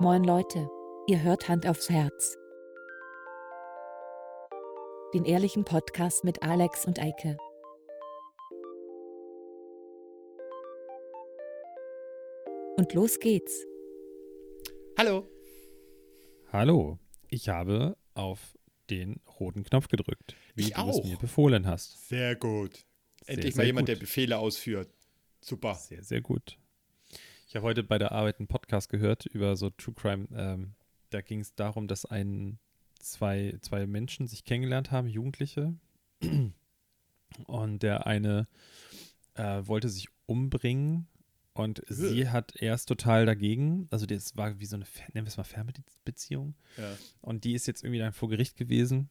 Moin Leute, ihr hört Hand aufs Herz. Den ehrlichen Podcast mit Alex und Eike. Und los geht's. Hallo. Hallo, ich habe auf den roten Knopf gedrückt, wie Ich du es auch. mir befohlen hast. Sehr gut. Sehr, Endlich sehr mal jemand, gut. der Befehle ausführt. Super. Sehr, sehr gut. Ich habe heute bei der Arbeit einen Podcast gehört über so True Crime. Ähm, da ging es darum, dass ein, zwei, zwei Menschen sich kennengelernt haben, Jugendliche. Und der eine äh, wollte sich umbringen und sie hat erst total dagegen. Also das war wie so eine, nennen wir es mal Fernbeziehung. Ja. Und die ist jetzt irgendwie dann vor Gericht gewesen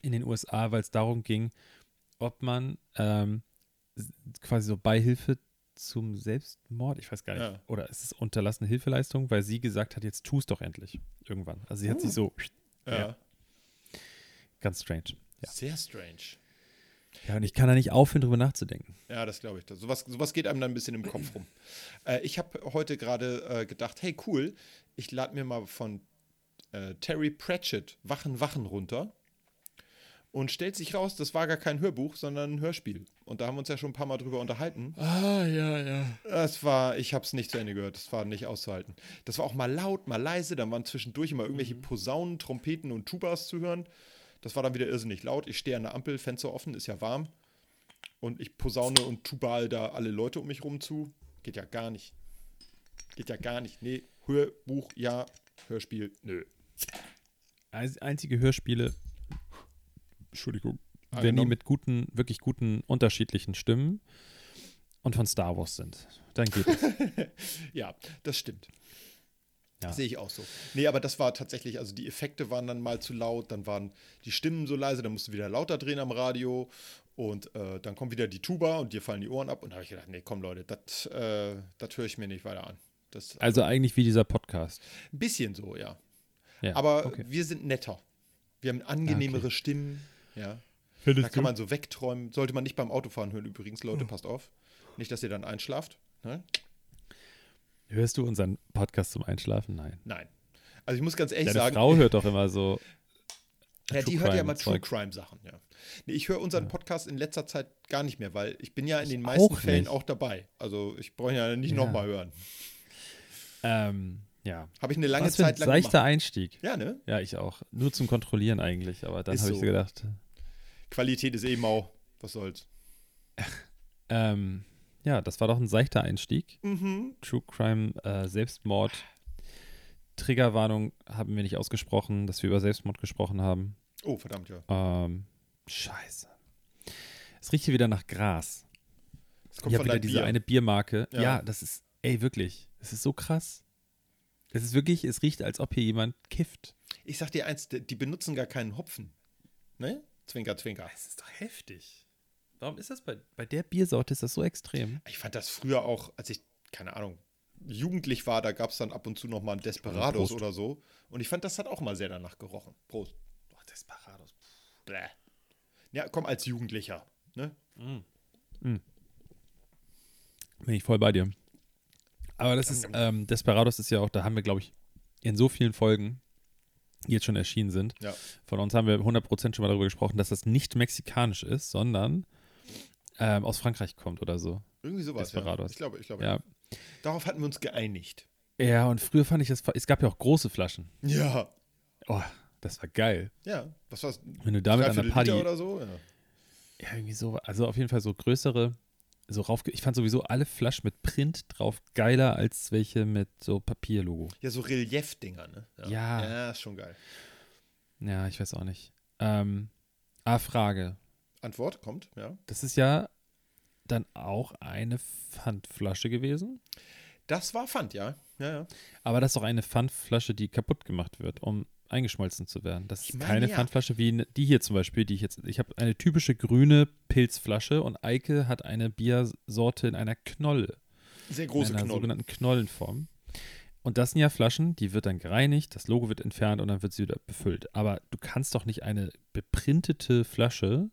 in den USA, weil es darum ging, ob man ähm, quasi so Beihilfe zum Selbstmord, ich weiß gar nicht, Ja. oder ist es unterlassene Hilfeleistung, weil sie gesagt hat, jetzt tu es doch endlich irgendwann. Also sie hat sich so Ja. Ja. ganz strange. Ja. Sehr strange. ja, und ich kann da nicht aufhören, drüber nachzudenken. Ja, das glaube ich. Sowas, sowas geht einem dann ein bisschen im Kopf rum. Äh, ich habe heute gerade äh, gedacht, hey cool, ich lade mir mal von äh, Terry Pratchett Wachen, Wachen runter. Und stellt sich raus, das war gar kein Hörbuch, sondern ein Hörspiel. Und da haben wir uns ja schon ein paar Mal drüber unterhalten. Ah, ja, ja. Das war, ich habe es nicht zu Ende gehört, das war nicht auszuhalten. Das war auch mal laut, mal leise, dann waren zwischendurch immer irgendwelche Posaunen, Trompeten und Tubas zu hören. Das war dann wieder irrsinnig laut. Ich stehe an der Ampel, Fenster offen, ist ja warm. Und ich posaune und tubal da alle Leute um mich rum zu. Geht ja gar nicht. Geht ja gar nicht. Nee, Hörbuch, ja, Hörspiel, nö. Ein- Einzige Hörspiele, Entschuldigung, wenn die mit guten, wirklich guten, unterschiedlichen Stimmen und von Star Wars sind, dann geht es. Ja, das stimmt. Ja. Sehe ich auch so. Nee, aber das war tatsächlich, also die Effekte waren dann mal zu laut, dann waren die Stimmen so leise, dann musst du wieder lauter drehen am Radio und äh, dann kommt wieder die Tuba und dir fallen die Ohren ab und da habe ich gedacht, nee, komm Leute, das äh, das höre ich mir nicht weiter an. Das, Also eigentlich wie dieser Podcast. ein bisschen so, ja. Ja, Aber okay. wir sind netter. Wir haben angenehmere Stimmen, ja. Da kann man so wegträumen. Sollte man nicht beim Autofahren hören übrigens, Leute, Hm. passt auf. Nicht, dass ihr dann einschlaft. Ne? Hörst du unseren Podcast zum Einschlafen? Nein. Nein. Also ich muss ganz ehrlich Deine sagen, Frau hört doch immer so. Ja, True die hört ja immer True. Crime Sachen, ja. Nee, ich höre unseren Podcast in letzter Zeit gar nicht mehr, weil ich bin ja in Ich den meisten auch Fällen nicht. auch dabei. Also ich brauche ja nicht Ja. nochmal hören. Ähm, ja. Habe ich eine lange Was für ein Zeit lang seichter gemacht. Einstieg. Ja, ne? Ja, ich auch. Nur zum Kontrollieren eigentlich, aber dann habe ich so. so gedacht, Qualität ist eben auch, was soll's. ähm, ja, das war doch ein seichter Einstieg. Mhm. True Crime, äh, Selbstmord. Triggerwarnung haben wir nicht ausgesprochen, dass wir über Selbstmord gesprochen haben. Oh, verdammt, ja. Ähm, scheiße. Es riecht hier wieder nach Gras. Es kommt Ich habe wieder diese Bier. eine Biermarke. Ja. Ja. das ist, ey, wirklich. Es ist so krass. Es ist wirklich, es riecht, als ob hier jemand kifft. Ich sag dir eins, die die benutzen gar keinen Hopfen. Ne? Zwinker, zwinker. Es ist doch heftig. Warum ist das bei, bei der Biersorte ist das so extrem? Ich fand das früher auch, als ich, keine Ahnung, jugendlich war, da gab es dann ab und zu noch mal ein Desperados Prost. oder so. Und ich fand, das hat auch mal sehr danach gerochen. Prost. Boah, Desperados. Bläh. Ja, komm, als Jugendlicher. Ne? Bin ich voll bei dir. Aber das ist, ähm, Desperados ist ja auch, da haben wir, glaube ich, in so vielen Folgen, jetzt schon erschienen sind, Ja. von uns haben wir 100% schon mal darüber gesprochen, dass das nicht mexikanisch ist, sondern ähm, aus Frankreich kommt oder so. Irgendwie sowas. Ja. Desperados. Ich glaube, ich glaube. Ja. Darauf hatten wir uns geeinigt. Ja, und früher fand ich das, es gab ja auch große Flaschen. Ja. Oh, das war geil. Ja. Was war's? Wenn du damit an der Party, Liter oder so? Ja. ja, irgendwie so, also auf jeden Fall so größere, so rauf, ich fand sowieso alle Flaschen mit Print drauf geiler als welche mit so Papierlogo. ja, so Relief-Dinger, ne? Ja. Ja, ist schon geil. Ja, ich weiß auch nicht. Ähm, ah, Frage. Antwort kommt, ja. Das ist ja dann auch eine Pfandflasche gewesen. Das war Pfand, ja. Ja, ja. Aber das ist doch eine Pfandflasche, die kaputt gemacht wird, um eingeschmolzen zu werden. Das Ich ist meine, keine ja. Pfandflasche wie ne- die hier zum Beispiel, die ich jetzt. Ich habe eine typische grüne Pilzflasche und Eike hat eine Biersorte in einer Knolle. Sehr große in einer Knolle. sogenannten Knollenform. Und das sind ja Flaschen, die wird dann gereinigt, das Logo wird entfernt und dann wird sie wieder befüllt. Aber du kannst doch nicht eine beprintete Flasche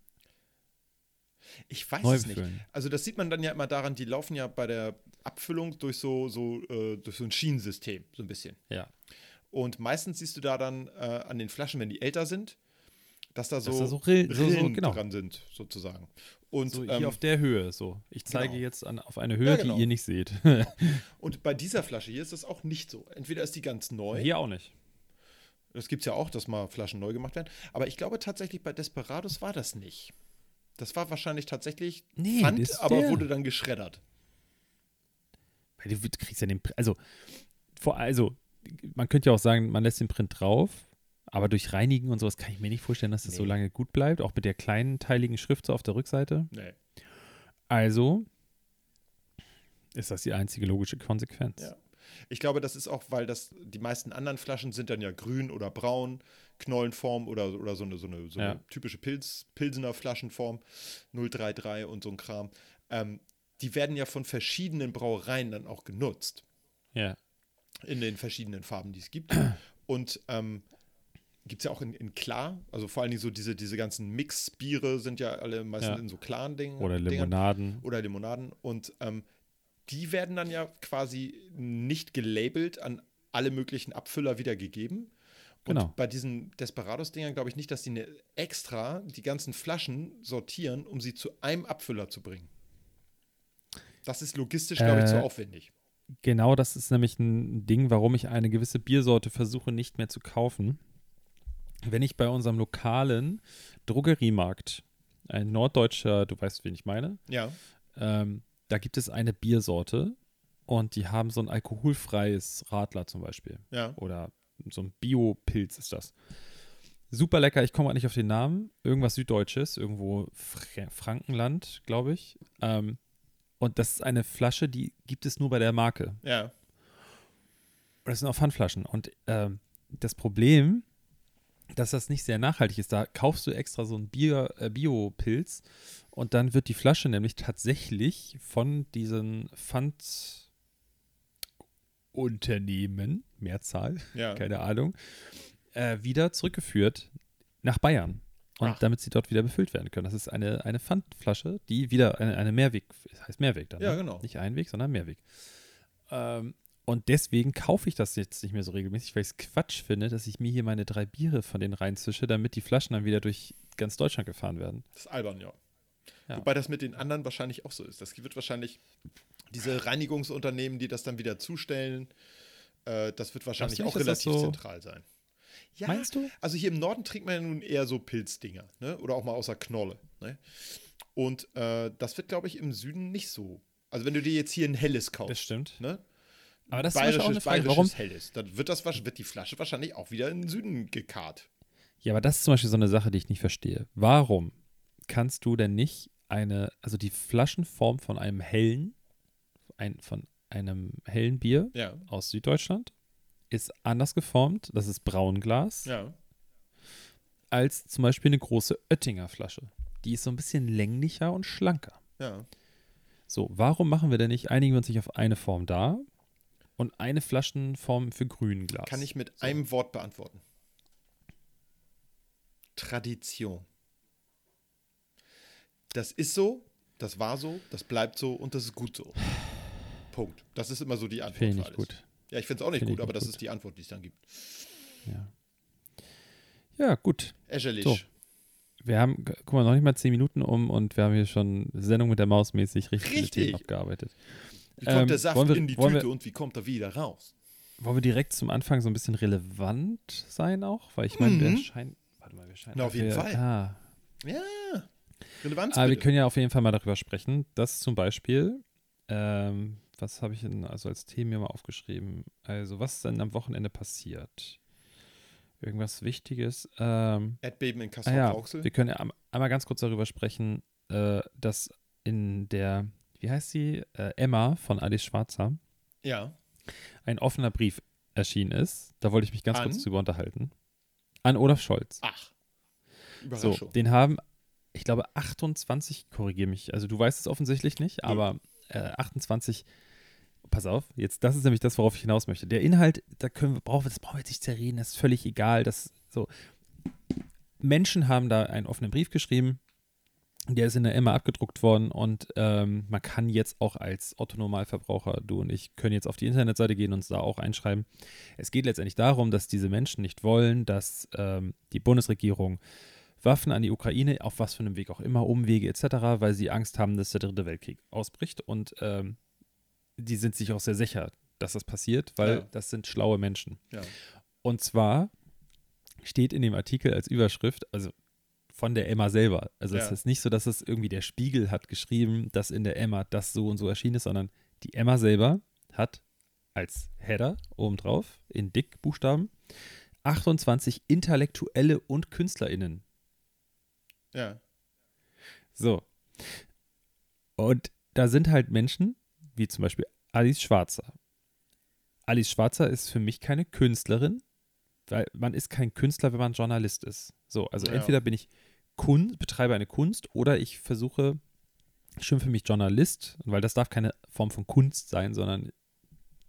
Ich weiß neu es nicht. Also das sieht man dann ja immer daran, die laufen ja bei der Abfüllung durch so, so, äh, durch so ein Schienensystem, so ein bisschen. Ja. Und meistens siehst du da dann äh, an den Flaschen, wenn die älter sind, dass da so, Dass da so Rill- so- so, Rillen genau. dran sind, sozusagen. Und, So ähm, hier auf der Höhe, so. Ich zeige genau. jetzt an, auf eine Höhe, Ja, genau. die ihr nicht seht. und bei dieser Flasche hier ist das auch nicht so. Entweder ist die ganz neu. Hier auch nicht. Das gibt es ja auch, dass mal Flaschen neu gemacht werden. Aber ich glaube tatsächlich, bei Desperados war das nicht. Das war wahrscheinlich tatsächlich Nee, Pfand, aber der. wurde dann geschreddert. Weil du kriegst ja den, also, vor, also, man könnte ja auch sagen, man lässt den Print drauf, aber durch Reinigen und sowas kann ich mir nicht vorstellen, dass das so Nee. lange gut bleibt, auch mit der kleinen teiligen Schrift so auf der Rückseite. Nee. Also ist das die einzige logische Konsequenz. Ja. Ich glaube, das ist auch, weil das, die meisten anderen Flaschen sind dann ja grün oder braun, Knollenform oder, oder so eine, so eine, so eine Ja. typische Pilz, Pilsener Flaschenform, 033 und so ein Kram. Ähm, die werden ja von verschiedenen Brauereien dann auch genutzt. Ja. In den verschiedenen Farben, die es gibt. Und ähm, gibt es ja auch in, in klar, also vor allen Dingen so diese, diese ganzen Mix-Biere sind ja alle meistens Ja. in so klaren Dingen. Oder Dingern. Limonaden. Oder Limonaden. Und ähm, die werden dann ja quasi nicht gelabelt an alle möglichen Abfüller wiedergegeben. Und Genau. bei diesen Desperados-Dingern glaube ich nicht, dass die eine extra die ganzen Flaschen sortieren, um sie zu einem Abfüller zu bringen. Das ist logistisch, glaube ich, zu Äh, aufwendig. Genau, das ist nämlich ein Ding, warum ich eine gewisse Biersorte versuche nicht mehr zu kaufen. Wenn ich bei unserem lokalen Drogeriemarkt, ein norddeutscher, du weißt, wen ich meine, Ja. ähm, da gibt es eine Biersorte und die haben so ein alkoholfreies Radler zum Beispiel. Ja. Oder so ein Bio-Pilz ist das. Super lecker, ich komme gerade nicht auf den Namen. Irgendwas Süddeutsches, irgendwo Fra Frankenland, glaube ich. Ähm, und das ist eine Flasche, die gibt es nur bei der Marke. Ja. Das sind auch Pfandflaschen. Und ähm, das Problem, dass das nicht sehr nachhaltig ist, da kaufst du extra so einen äh, Bio-Pilz und dann wird die Flasche nämlich tatsächlich von diesen Pfandunternehmen, Mehrzahl, Ja. keine Ahnung, äh, wieder zurückgeführt nach Bayern. Und Ach. damit sie dort wieder befüllt werden können. Das ist eine, eine Pfandflasche, die wieder eine, eine Mehrweg, das heißt Mehrweg dann. Ja, ne? genau. Nicht Einweg, sondern Mehrweg. Ähm, und deswegen kaufe ich das jetzt nicht mehr so regelmäßig, weil ich es Quatsch finde, dass ich mir hier meine drei Biere von denen reinzische, damit die Flaschen dann wieder durch ganz Deutschland gefahren werden. Das ist albern, ja. Ja. Wobei das mit den anderen wahrscheinlich auch so ist. Das wird wahrscheinlich diese Reinigungsunternehmen, die das dann wieder zustellen, äh, das wird wahrscheinlich nicht, auch relativ so- zentral sein. Ja, Meinst du? Also hier im Norden trinkt man ja nun eher so Pilzdinger, ne? Oder auch mal außer Knolle. Ne? Und äh, das wird, glaube ich, im Süden nicht so. Also wenn du dir jetzt hier ein helles kaufst, Das stimmt. ne? Aber das ist zum Beispiel auch eine Frage, warum, bayerisches helles, dann wird, das, wird die Flasche wahrscheinlich auch wieder in den Süden gekarrt. Ja, aber das ist zum Beispiel so eine Sache, die ich nicht verstehe. Warum kannst du denn nicht eine, also die Flaschenform von einem hellen, ein, von einem hellen Bier Ja, aus Süddeutschland ist anders geformt, das ist Braunglas, ja. als zum Beispiel eine große Oettinger Flasche. Die ist so ein bisschen länglicher und schlanker. Ja. So, warum machen wir denn nicht, einigen wir uns nicht auf eine Form da und eine Flaschenform für Grünglas? Kann ich mit So. einem Wort beantworten. Tradition. Das ist so, das war so, das bleibt so und das ist gut so. Punkt. Das ist immer so die Antwort. Finde ich gut. Ja, ich finde es auch nicht Finde ich gut, aber nicht das gut. ist die Antwort, die es dann gibt. Ja. Ja, gut. Äscherisch. So. Wir haben, gu- guck mal, noch nicht mal zehn Minuten um und wir haben hier schon Sendung mit der Maus mäßig richtig, Richtig. Themen abgearbeitet. Wie kommt Ähm, der Saft wir- in die wollen wir- Tüte und wie kommt er wieder raus? Wollen wir direkt zum Anfang so ein bisschen relevant sein auch? Weil ich meine, wir Mhm. scheinen. Warte mal, wir scheinen. Na, auf jeden wir, Fall. Ah, Ja. Relevanz. aber wir bitte. können ja auf jeden Fall mal darüber sprechen, dass zum Beispiel, ähm, was habe ich denn also als Themen mir mal aufgeschrieben? Also, was ist denn am Wochenende passiert? Irgendwas Wichtiges? Ähm, Erdbeben in Ah Kassel ja, Rauxel. wir können ja einmal ganz kurz darüber sprechen, äh, dass in der, wie heißt sie, äh, Emma von Alice Schwarzer, Ja. ein offener Brief erschienen ist. Da wollte ich mich ganz An? kurz drüber unterhalten. An Olaf Scholz. Ach. So, Überraschung. den haben, ich glaube, 28, korrigiere mich, also du weißt es offensichtlich nicht, aber äh, 28, pass auf, jetzt, das ist nämlich das, worauf ich hinaus möchte. Der Inhalt, da können wir, brauchen wir, das brauchen wir jetzt nicht zerreden, das ist völlig egal, das so. Menschen haben da einen offenen Brief geschrieben Der ist in der Emma abgedruckt worden und ähm, man kann jetzt auch als Otto-Normalverbraucher, du und ich, können jetzt auf die Internetseite gehen und uns da auch einschreiben. Es geht letztendlich darum, dass diese Menschen nicht wollen, dass ähm, die Bundesregierung Waffen an die Ukraine, auf was für einem Weg auch immer, Umwege etc., weil sie Angst haben, dass der dritte Weltkrieg ausbricht. Und ähm, die sind sich auch sehr sicher, dass das passiert, weil Ja. das sind schlaue Menschen. Ja. Und zwar steht in dem Artikel als Überschrift, also von der Emma selber. Also es Ja. ist nicht so, dass es irgendwie der Spiegel hat geschrieben, dass in der Emma das so und so erschienen ist, sondern die Emma selber hat als Header obendrauf in Dickbuchstaben 28 Intellektuelle und KünstlerInnen. Ja. So. Und da sind halt Menschen, wie zum Beispiel Alice Schwarzer. Alice Schwarzer ist für mich keine Künstlerin, weil man ist kein Künstler, wenn man Journalist ist. So, also Ja. entweder bin ich Kun betreibe eine Kunst oder ich versuche, schimpfe mich Journalist, weil das darf keine Form von Kunst sein, sondern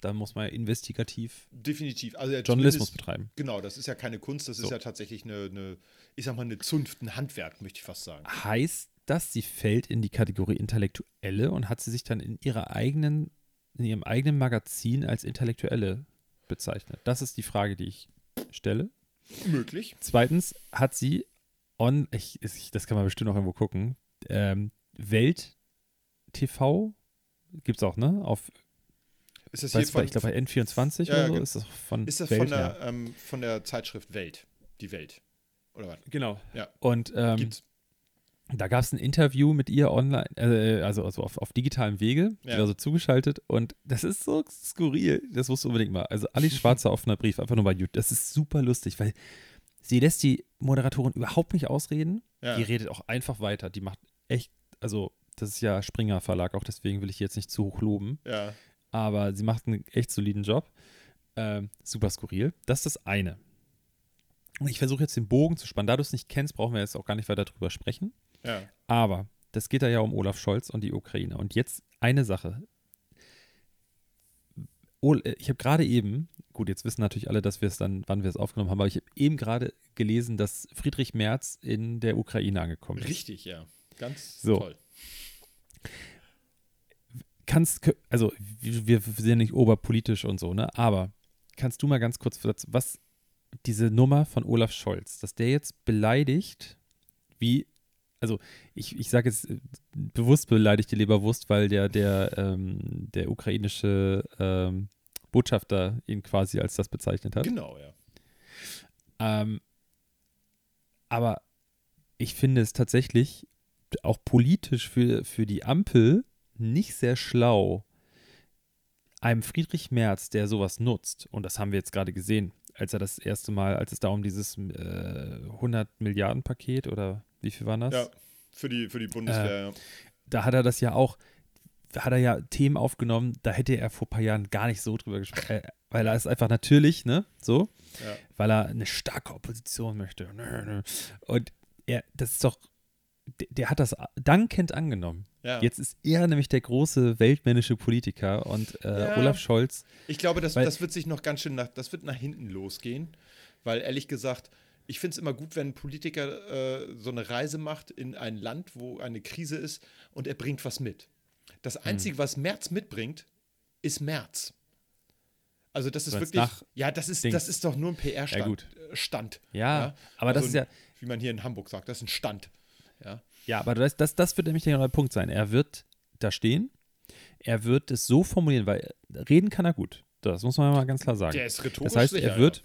da muss man ja investigativ Definitiv. Also ja, Journalismus betreiben. Genau, das ist ja keine Kunst, das So. ist ja tatsächlich eine, eine, ich sag mal, eine Zunft, ein Handwerk, möchte ich fast sagen. Heißt das, sie fällt in die Kategorie Intellektuelle und hat sie sich dann in ihrer eigenen, in ihrem eigenen Magazin als Intellektuelle bezeichnet? Das ist die Frage, die ich stelle. Möglich. Zweitens hat sie on, ich, ich, das kann man bestimmt auch irgendwo gucken, ähm, Welt TV gibt es auch, ne? Auf, Ist das hier von, ich glaube bei N24 Ja, oder so ge- ist das von ist das Welt von der, her. ähm, von der Zeitschrift Welt? Die Welt. Oder was? Genau. Ja. Und ähm, Gibt's. Da gab es ein Interview mit ihr online, äh, also, also auf, auf digitalem Wege, Ja. also zugeschaltet. Und das ist so skurril, das musst du unbedingt mal. Also Alice Schwarzer offener Brief, einfach nur bei YouTube. Das ist super lustig, weil sie lässt die Moderatorin überhaupt nicht ausreden. Ja. Die redet auch einfach weiter. Die macht echt, also das ist ja Springer Verlag, auch deswegen will ich jetzt nicht zu hoch loben. Ja. Aber sie macht einen echt soliden Job. Ähm, super skurril. Das ist das eine. Und ich versuche jetzt den Bogen zu spannen. Da du es nicht kennst, brauchen wir jetzt auch gar nicht weiter drüber sprechen. Ja. Aber das geht da ja um Olaf Scholz und die Ukraine. Und jetzt eine Sache. Äh, Ich habe gerade eben, gut, jetzt wissen natürlich alle, dass wir es dann, wann wir es aufgenommen haben, aber ich habe eben gerade gelesen, dass Friedrich Merz in der Ukraine angekommen ist. Richtig, ja. Ganz So. toll. Kannst, also wir, sind nicht oberpolitisch und so, ne? Aber kannst du mal ganz kurz, was diese Nummer von Olaf Scholz, dass der jetzt beleidigt, wie, also ich, ich sage jetzt äh, bewusst beleidigt die Leberwurst, weil der, der, ähm, der ukrainische ähm, Botschafter ihn quasi als das bezeichnet hat. Genau, ja. Ähm, aber ich finde es tatsächlich auch politisch für, für die Ampel nicht sehr schlau, einem Friedrich Merz, der sowas nutzt, und das haben wir jetzt gerade gesehen, als er das erste Mal, als es da um dieses äh, 100 Milliarden Paket oder wie viel waren das? Ja, für die, für die Bundeswehr. ja. Da hat er das ja auch, da hat er ja Themen aufgenommen, da hätte er vor ein paar Jahren gar nicht so drüber gesprochen, äh, weil er ist einfach natürlich, ne, so, Ja. weil er eine starke Opposition möchte. Und er, das ist doch, der, der hat das dankend angenommen. Ja. Jetzt ist er nämlich der große weltmännische Politiker und äh, Ja. Olaf Scholz, Ich glaube, das, das wird sich noch ganz schön nach, das wird nach hinten losgehen, weil ehrlich gesagt, ich finde es immer gut, wenn ein Politiker äh, so eine Reise macht in ein Land, wo eine Krise ist und er bringt was mit. Das Hm. Einzige, was Merz mitbringt, ist Merz. Also das ist wirklich, ja, das ist, Dings. das ist doch nur ein PR-Stand. Ja, gut. äh, Stand. ja, aber das Also ist ja, Wie man hier in Hamburg sagt, das ist ein Stand. Ja. Ja, aber das, das, das wird nämlich der neue Punkt sein. Er wird da stehen, er wird es so formulieren, weil reden kann er gut. Das muss man mal ganz klar sagen. Der ist rhetorisch Das heißt, sicher, er wird,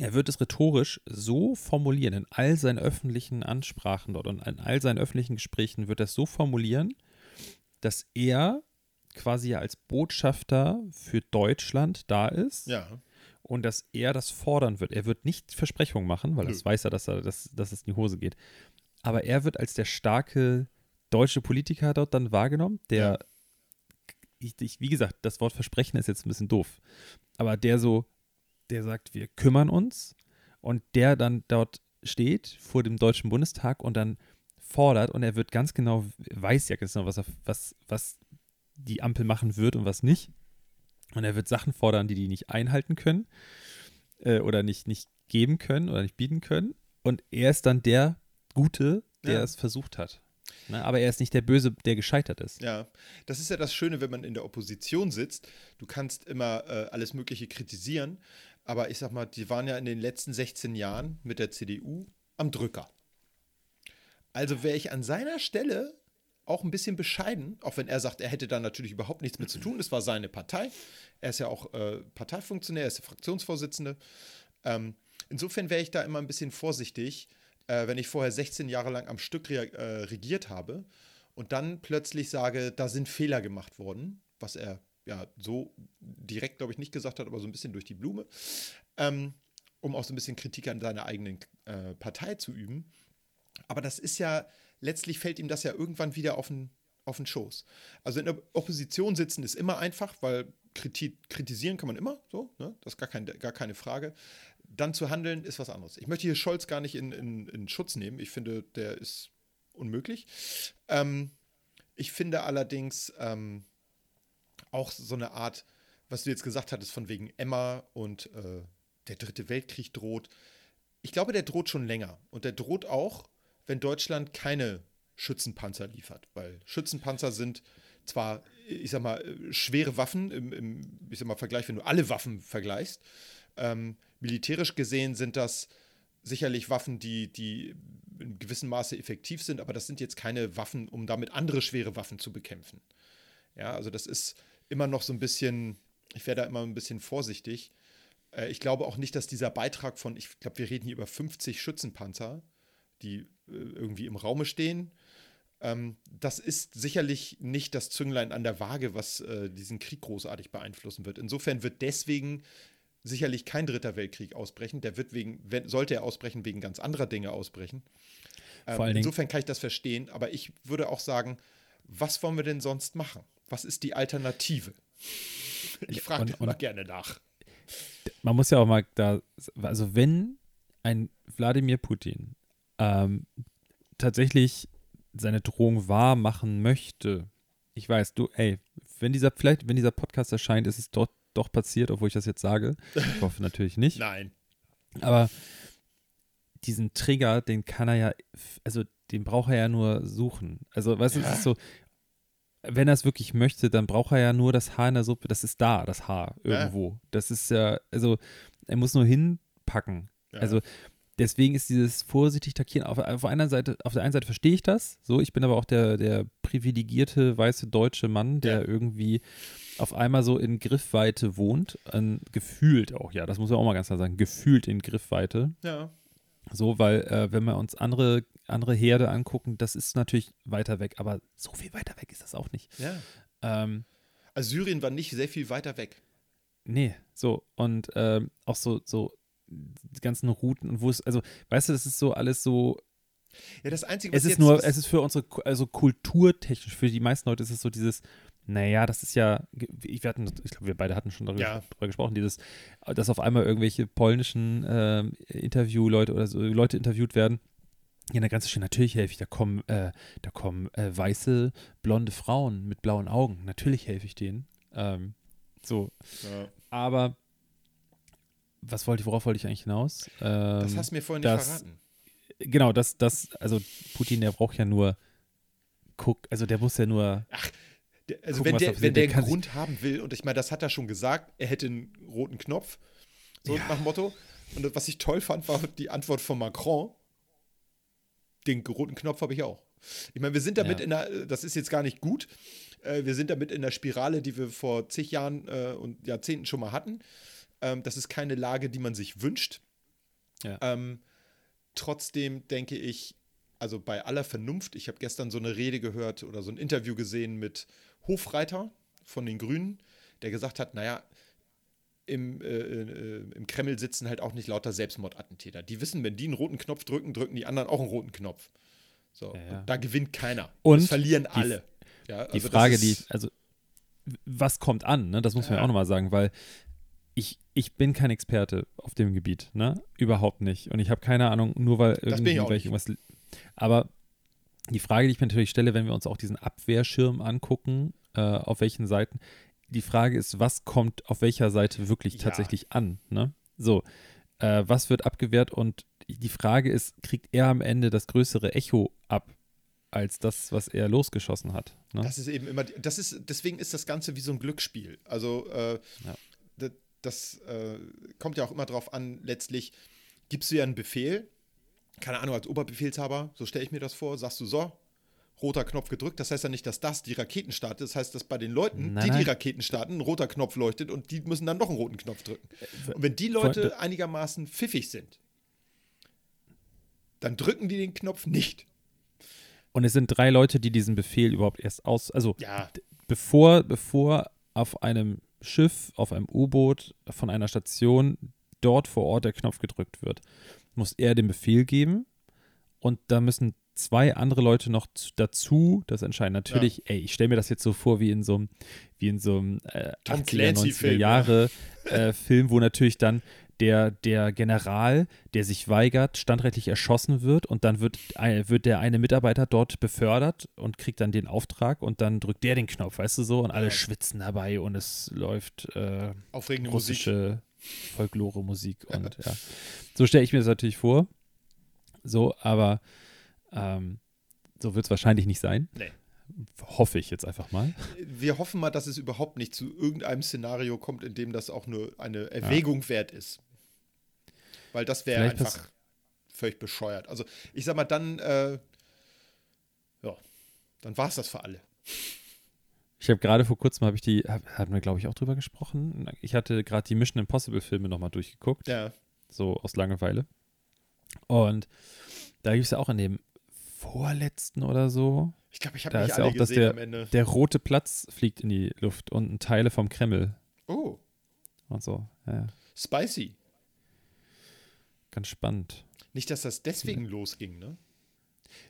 er wird es rhetorisch so formulieren, in all seinen öffentlichen Ansprachen dort und in all seinen öffentlichen Gesprächen wird er es so formulieren, dass er quasi ja als Botschafter für Deutschland da ist Ja. und dass er das fordern wird. Er wird nicht Versprechungen machen, weil Nö. das weiß er, dass, er dass, dass es in die Hose geht. Aber er wird als der starke deutsche Politiker dort dann wahrgenommen, der, ich, ich, wie gesagt, das Wort Versprechen ist jetzt ein bisschen doof, aber der so, der sagt, wir kümmern uns und der dann dort steht vor dem Deutschen Bundestag und dann fordert und er wird ganz genau, weiß ja ganz genau, was, er, was, was die Ampel machen wird und was nicht. Und er wird Sachen fordern, die die nicht einhalten können äh, oder nicht, nicht geben können oder nicht bieten können. Und er ist dann der Gute, der Ja. es versucht hat. Ne? Aber er ist nicht der Böse, der gescheitert ist. Ja, das ist ja das Schöne, wenn man in der Opposition sitzt. Du kannst immer äh, alles Mögliche kritisieren, aber ich sag mal, die waren ja in den letzten 16 Jahren mit der CDU am Drücker. Also wäre ich an seiner Stelle auch ein bisschen bescheiden, auch wenn er sagt, er hätte da natürlich überhaupt nichts mit zu tun. Es war seine Partei. Er ist ja auch äh, Parteifunktionär, er ist der Fraktionsvorsitzende. Ähm, insofern wäre ich da immer ein bisschen vorsichtig, äh, wenn ich vorher 16 Jahre lang am Stück re äh, regiert habe und dann plötzlich sage, da sind Fehler gemacht worden, was er ja so direkt, glaube ich, nicht gesagt hat, aber so ein bisschen durch die Blume, ähm, um auch so ein bisschen Kritik an seiner eigenen äh, Partei zu üben. Aber das ist ja letztlich fällt ihm das ja irgendwann wieder auf den, auf den Schoß. Also in der Opposition sitzen ist immer einfach, weil kriti kritisieren kann man immer, so, ne? das ist gar, kein, gar keine Frage. Dann zu handeln ist was anderes. Ich möchte hier Scholz gar nicht in, in, in Schutz nehmen. Ich finde, der ist unmöglich. Ähm, ich finde allerdings ähm, auch so eine Art, was du jetzt gesagt hattest, von wegen Emma und äh, der dritte Weltkrieg droht. Ich glaube, der droht schon länger. Und der droht auch wenn Deutschland keine Schützenpanzer liefert. Weil Schützenpanzer sind zwar, ich sag mal, schwere Waffen im, im ich sag mal, Vergleich, wenn du alle Waffen vergleichst. Ähm, militärisch gesehen sind das sicherlich Waffen, die, die in gewissem Maße effektiv sind, aber das sind jetzt keine Waffen, um damit andere schwere Waffen zu bekämpfen. Ja, also das ist immer noch so ein bisschen, ich wäre da immer ein bisschen vorsichtig. Äh, ich glaube auch nicht, dass dieser Beitrag von, ich glaube, wir reden hier über 50 Schützenpanzer, die äh, irgendwie im Raume stehen. Ähm, das ist sicherlich nicht das Zünglein an der Waage, was äh, diesen Krieg großartig beeinflussen wird. Insofern wird deswegen sicherlich kein dritter Weltkrieg ausbrechen. Der wird wegen, wenn, sollte er ausbrechen, wegen ganz anderer Dinge ausbrechen. Ähm, insofern kann ich das verstehen, aber ich würde auch sagen, was wollen wir denn sonst machen? Was ist die Alternative? Ich frage immer gerne nach. Man muss ja auch mal da, also wenn ein Wladimir Putin ähm, tatsächlich seine Drohung wahr machen möchte, ich weiß, du, ey, wenn dieser, vielleicht, wenn dieser Podcast erscheint, ist es dort doch passiert, obwohl ich das jetzt sage. Ich hoffe natürlich nicht. Nein. Aber diesen Trigger, den kann er ja, also den braucht er ja nur suchen. Also, weißt du, ja. es ist so, wenn er es wirklich möchte, dann braucht er ja nur das Haar in der Suppe. Das ist da, das Haar irgendwo. Ja. Das ist ja, also, er muss nur hinpacken. Ja. Also, deswegen ist dieses vorsichtig takieren, auf, auf, einer Seite, auf der einen Seite verstehe ich das, so, ich bin aber auch der, der privilegierte weiße deutsche Mann, der ja. irgendwie auf einmal so in Griffweite wohnt, äh, gefühlt auch, ja, das muss man auch mal ganz klar sagen, gefühlt in Griffweite. Ja. So, weil äh, wenn wir uns andere, andere Herde angucken, das ist natürlich weiter weg, aber so viel weiter weg ist das auch nicht. Ja. Ähm, also Syrien war nicht sehr viel weiter weg. Nee, so, und ähm, auch so, so die ganzen Routen und wo es, also, weißt du, das ist so alles so. Ja, das Einzige, was es ist nur, es ist für unsere, also kulturtechnisch, für die meisten Leute ist es so dieses, naja, das ist ja, ich, wir hatten, ich glaube, wir beide hatten schon darüber, ja. gesprochen, dieses, dass auf einmal irgendwelche polnischen äh, Interviewleute oder so Leute interviewt werden. Ja, da ganz schön, natürlich helfe ich, da kommen, äh, da kommen äh, weiße, blonde Frauen mit blauen Augen. Natürlich helfe ich denen. Ähm, so. Ja. Aber was wollte ich, worauf wollte ich eigentlich hinaus? Ähm, das hast du mir vorhin nicht verraten. Genau, das, das, also Putin, der braucht ja nur guck, also der muss ja nur. Ach, also gucken, wenn der, wenn der, der einen Grund haben will, und ich meine, das hat er schon gesagt, er hätte einen roten Knopf, so ja. nach Motto. Und was ich toll fand, war die Antwort von Macron. Den roten Knopf habe ich auch. Ich meine, wir sind damit ja. in der, das ist jetzt gar nicht gut, äh, wir sind damit in der Spirale, die wir vor zig Jahren äh, und Jahrzehnten schon mal hatten. Ähm, das ist keine Lage, die man sich wünscht. Ja. Ähm, trotzdem denke ich, also bei aller Vernunft, ich habe gestern so eine Rede gehört oder so ein Interview gesehen mit Hofreiter von den Grünen, der gesagt hat, naja, im, äh, äh, im Kreml sitzen halt auch nicht lauter Selbstmordattentäter. Die wissen, wenn die einen roten Knopf drücken, drücken die anderen auch einen roten Knopf. So, ja, ja. da gewinnt keiner. Und das verlieren die, alle. Ja, also die Frage, die, also was kommt an, ne? das muss man ja auch nochmal sagen, weil ich, ich bin kein Experte auf dem Gebiet, ne? Überhaupt nicht. Und ich habe keine Ahnung, nur weil irgendwie irgendwas. Aber die Frage, die ich mir natürlich stelle, wenn wir uns auch diesen Abwehrschirm angucken, äh, auf welchen Seiten, die Frage ist, was kommt auf welcher Seite wirklich ja. tatsächlich an, ne? So, äh, was wird abgewehrt und die Frage ist, kriegt er am Ende das größere Echo ab? als das, was er losgeschossen hat. Ne? Das ist eben immer, das ist, deswegen ist das Ganze wie so ein Glücksspiel. Also äh, Ja. das, das äh, kommt ja auch immer drauf an, letztlich gibst du ja einen Befehl, keine Ahnung, als Oberbefehlshaber, so stelle ich mir das vor, sagst du so, roter Knopf gedrückt, das heißt ja nicht, dass das die Raketen startet, das heißt, dass bei den Leuten, Nein, die nein. die Raketen starten, ein roter Knopf leuchtet und die müssen dann noch einen roten Knopf drücken. Äh, Und wenn die Leute einigermaßen pfiffig sind, dann drücken die den Knopf nicht. Und es sind drei Leute, die diesen Befehl überhaupt erst aus, also Ja, bevor, bevor auf einem Schiff, auf einem U-Boot von einer Station dort vor Ort der Knopf gedrückt wird, muss er den Befehl geben und da müssen zwei andere Leute noch dazu das entscheiden. Natürlich, ey, ich stelle mir das jetzt so vor wie in so einem, wie in so einem äh, Tom 80er, Clancy-Film, 90er Jahre äh, Film, wo natürlich dann der, der General, der sich weigert, standrechtlich erschossen wird und dann wird, ein- wird der eine Mitarbeiter dort befördert und kriegt dann den Auftrag und dann drückt der den Knopf, weißt du so, und alle Ja. schwitzen dabei und es läuft äh, aufregende Musik. russische Folklore-Musik und ja. So stelle ich mir das natürlich vor. So, aber ähm, so wird es wahrscheinlich nicht sein. Nee. Hoffe ich jetzt einfach mal. Wir hoffen mal, dass es überhaupt nicht zu irgendeinem Szenario kommt, in dem das auch nur eine Erwägung wert ist. Weil das wäre einfach völlig bescheuert. Also ich sag mal, dann, äh, ja, dann war es das für alle. Ich habe gerade vor kurzem, habe ich die, hab, hatten wir glaube ich auch drüber gesprochen. Ich hatte gerade die Mission Impossible Filme nochmal durchgeguckt, Ja, so aus Langeweile. Und da gibt es ja auch in dem vorletzten oder so, ich glaube, ich habe nicht ist ja alle auch, dass gesehen der- am Ende. der rote Platz fliegt in die Luft und Teile vom Kreml Oh, und so. Ja, spicy. ganz spannend. Nicht, dass das deswegen losging, ne?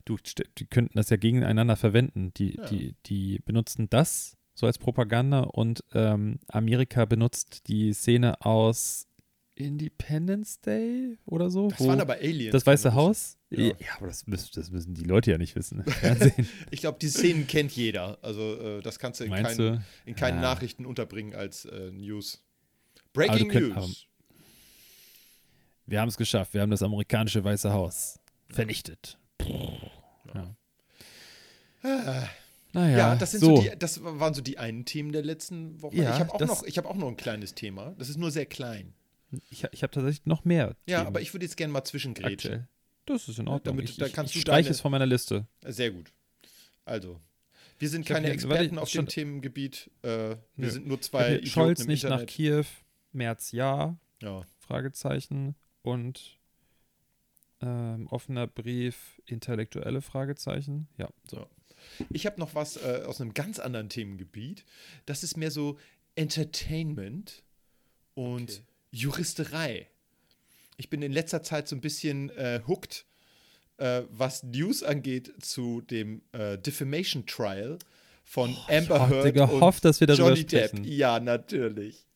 Du, die könnten das ja gegeneinander verwenden. Die, Ja. die, die benutzen das so als Propaganda und ähm, Amerika benutzt die Szene aus Independence Day oder so. Das waren aber Aliens. das Weiße Haus? Ja. Ja, aber das, müssen- das müssen die Leute ja nicht wissen. Ich glaube, die Szenen kennt jeder. Also äh, das kannst du in Meinst keinen, du? in keinen Ja. Nachrichten unterbringen als äh, News. Aber Breaking könnt- News. Wir haben es geschafft. Wir haben das amerikanische Weiße Haus vernichtet. Ja. Ah. Naja, Ja, das, sind so. so. die, das waren so die einen Themen der letzten Woche. Ja, ich habe auch, noch- ich hab auch noch ein kleines Thema. Das ist nur sehr klein. ich ich habe tatsächlich noch mehr. Ja, Themen aber ich würde jetzt gerne mal zwischengrätschen. Das ist in Ordnung. damit- ich da ich, kannst ich streiche deine- es von meiner Liste. Sehr gut. Also, wir sind keine Experten warte, auf dem Themengebiet. Äh, wir Nö. sind nur zwei Scholz nicht nach Internet. Kiew, März ja, Ja. Fragezeichen und ähm, offener Brief, intellektuelle Fragezeichen. Ja, so. Ich habe noch was äh, aus einem ganz anderen Themengebiet. Das ist mehr so Entertainment und Okay. Juristerei. Ich bin in letzter Zeit so ein bisschen äh, hooked, äh, was News angeht zu dem äh, Defamation Trial von Amber hatte Heard gehofft, dass wir darüber Johnny Depp. sprechen. Ja, natürlich.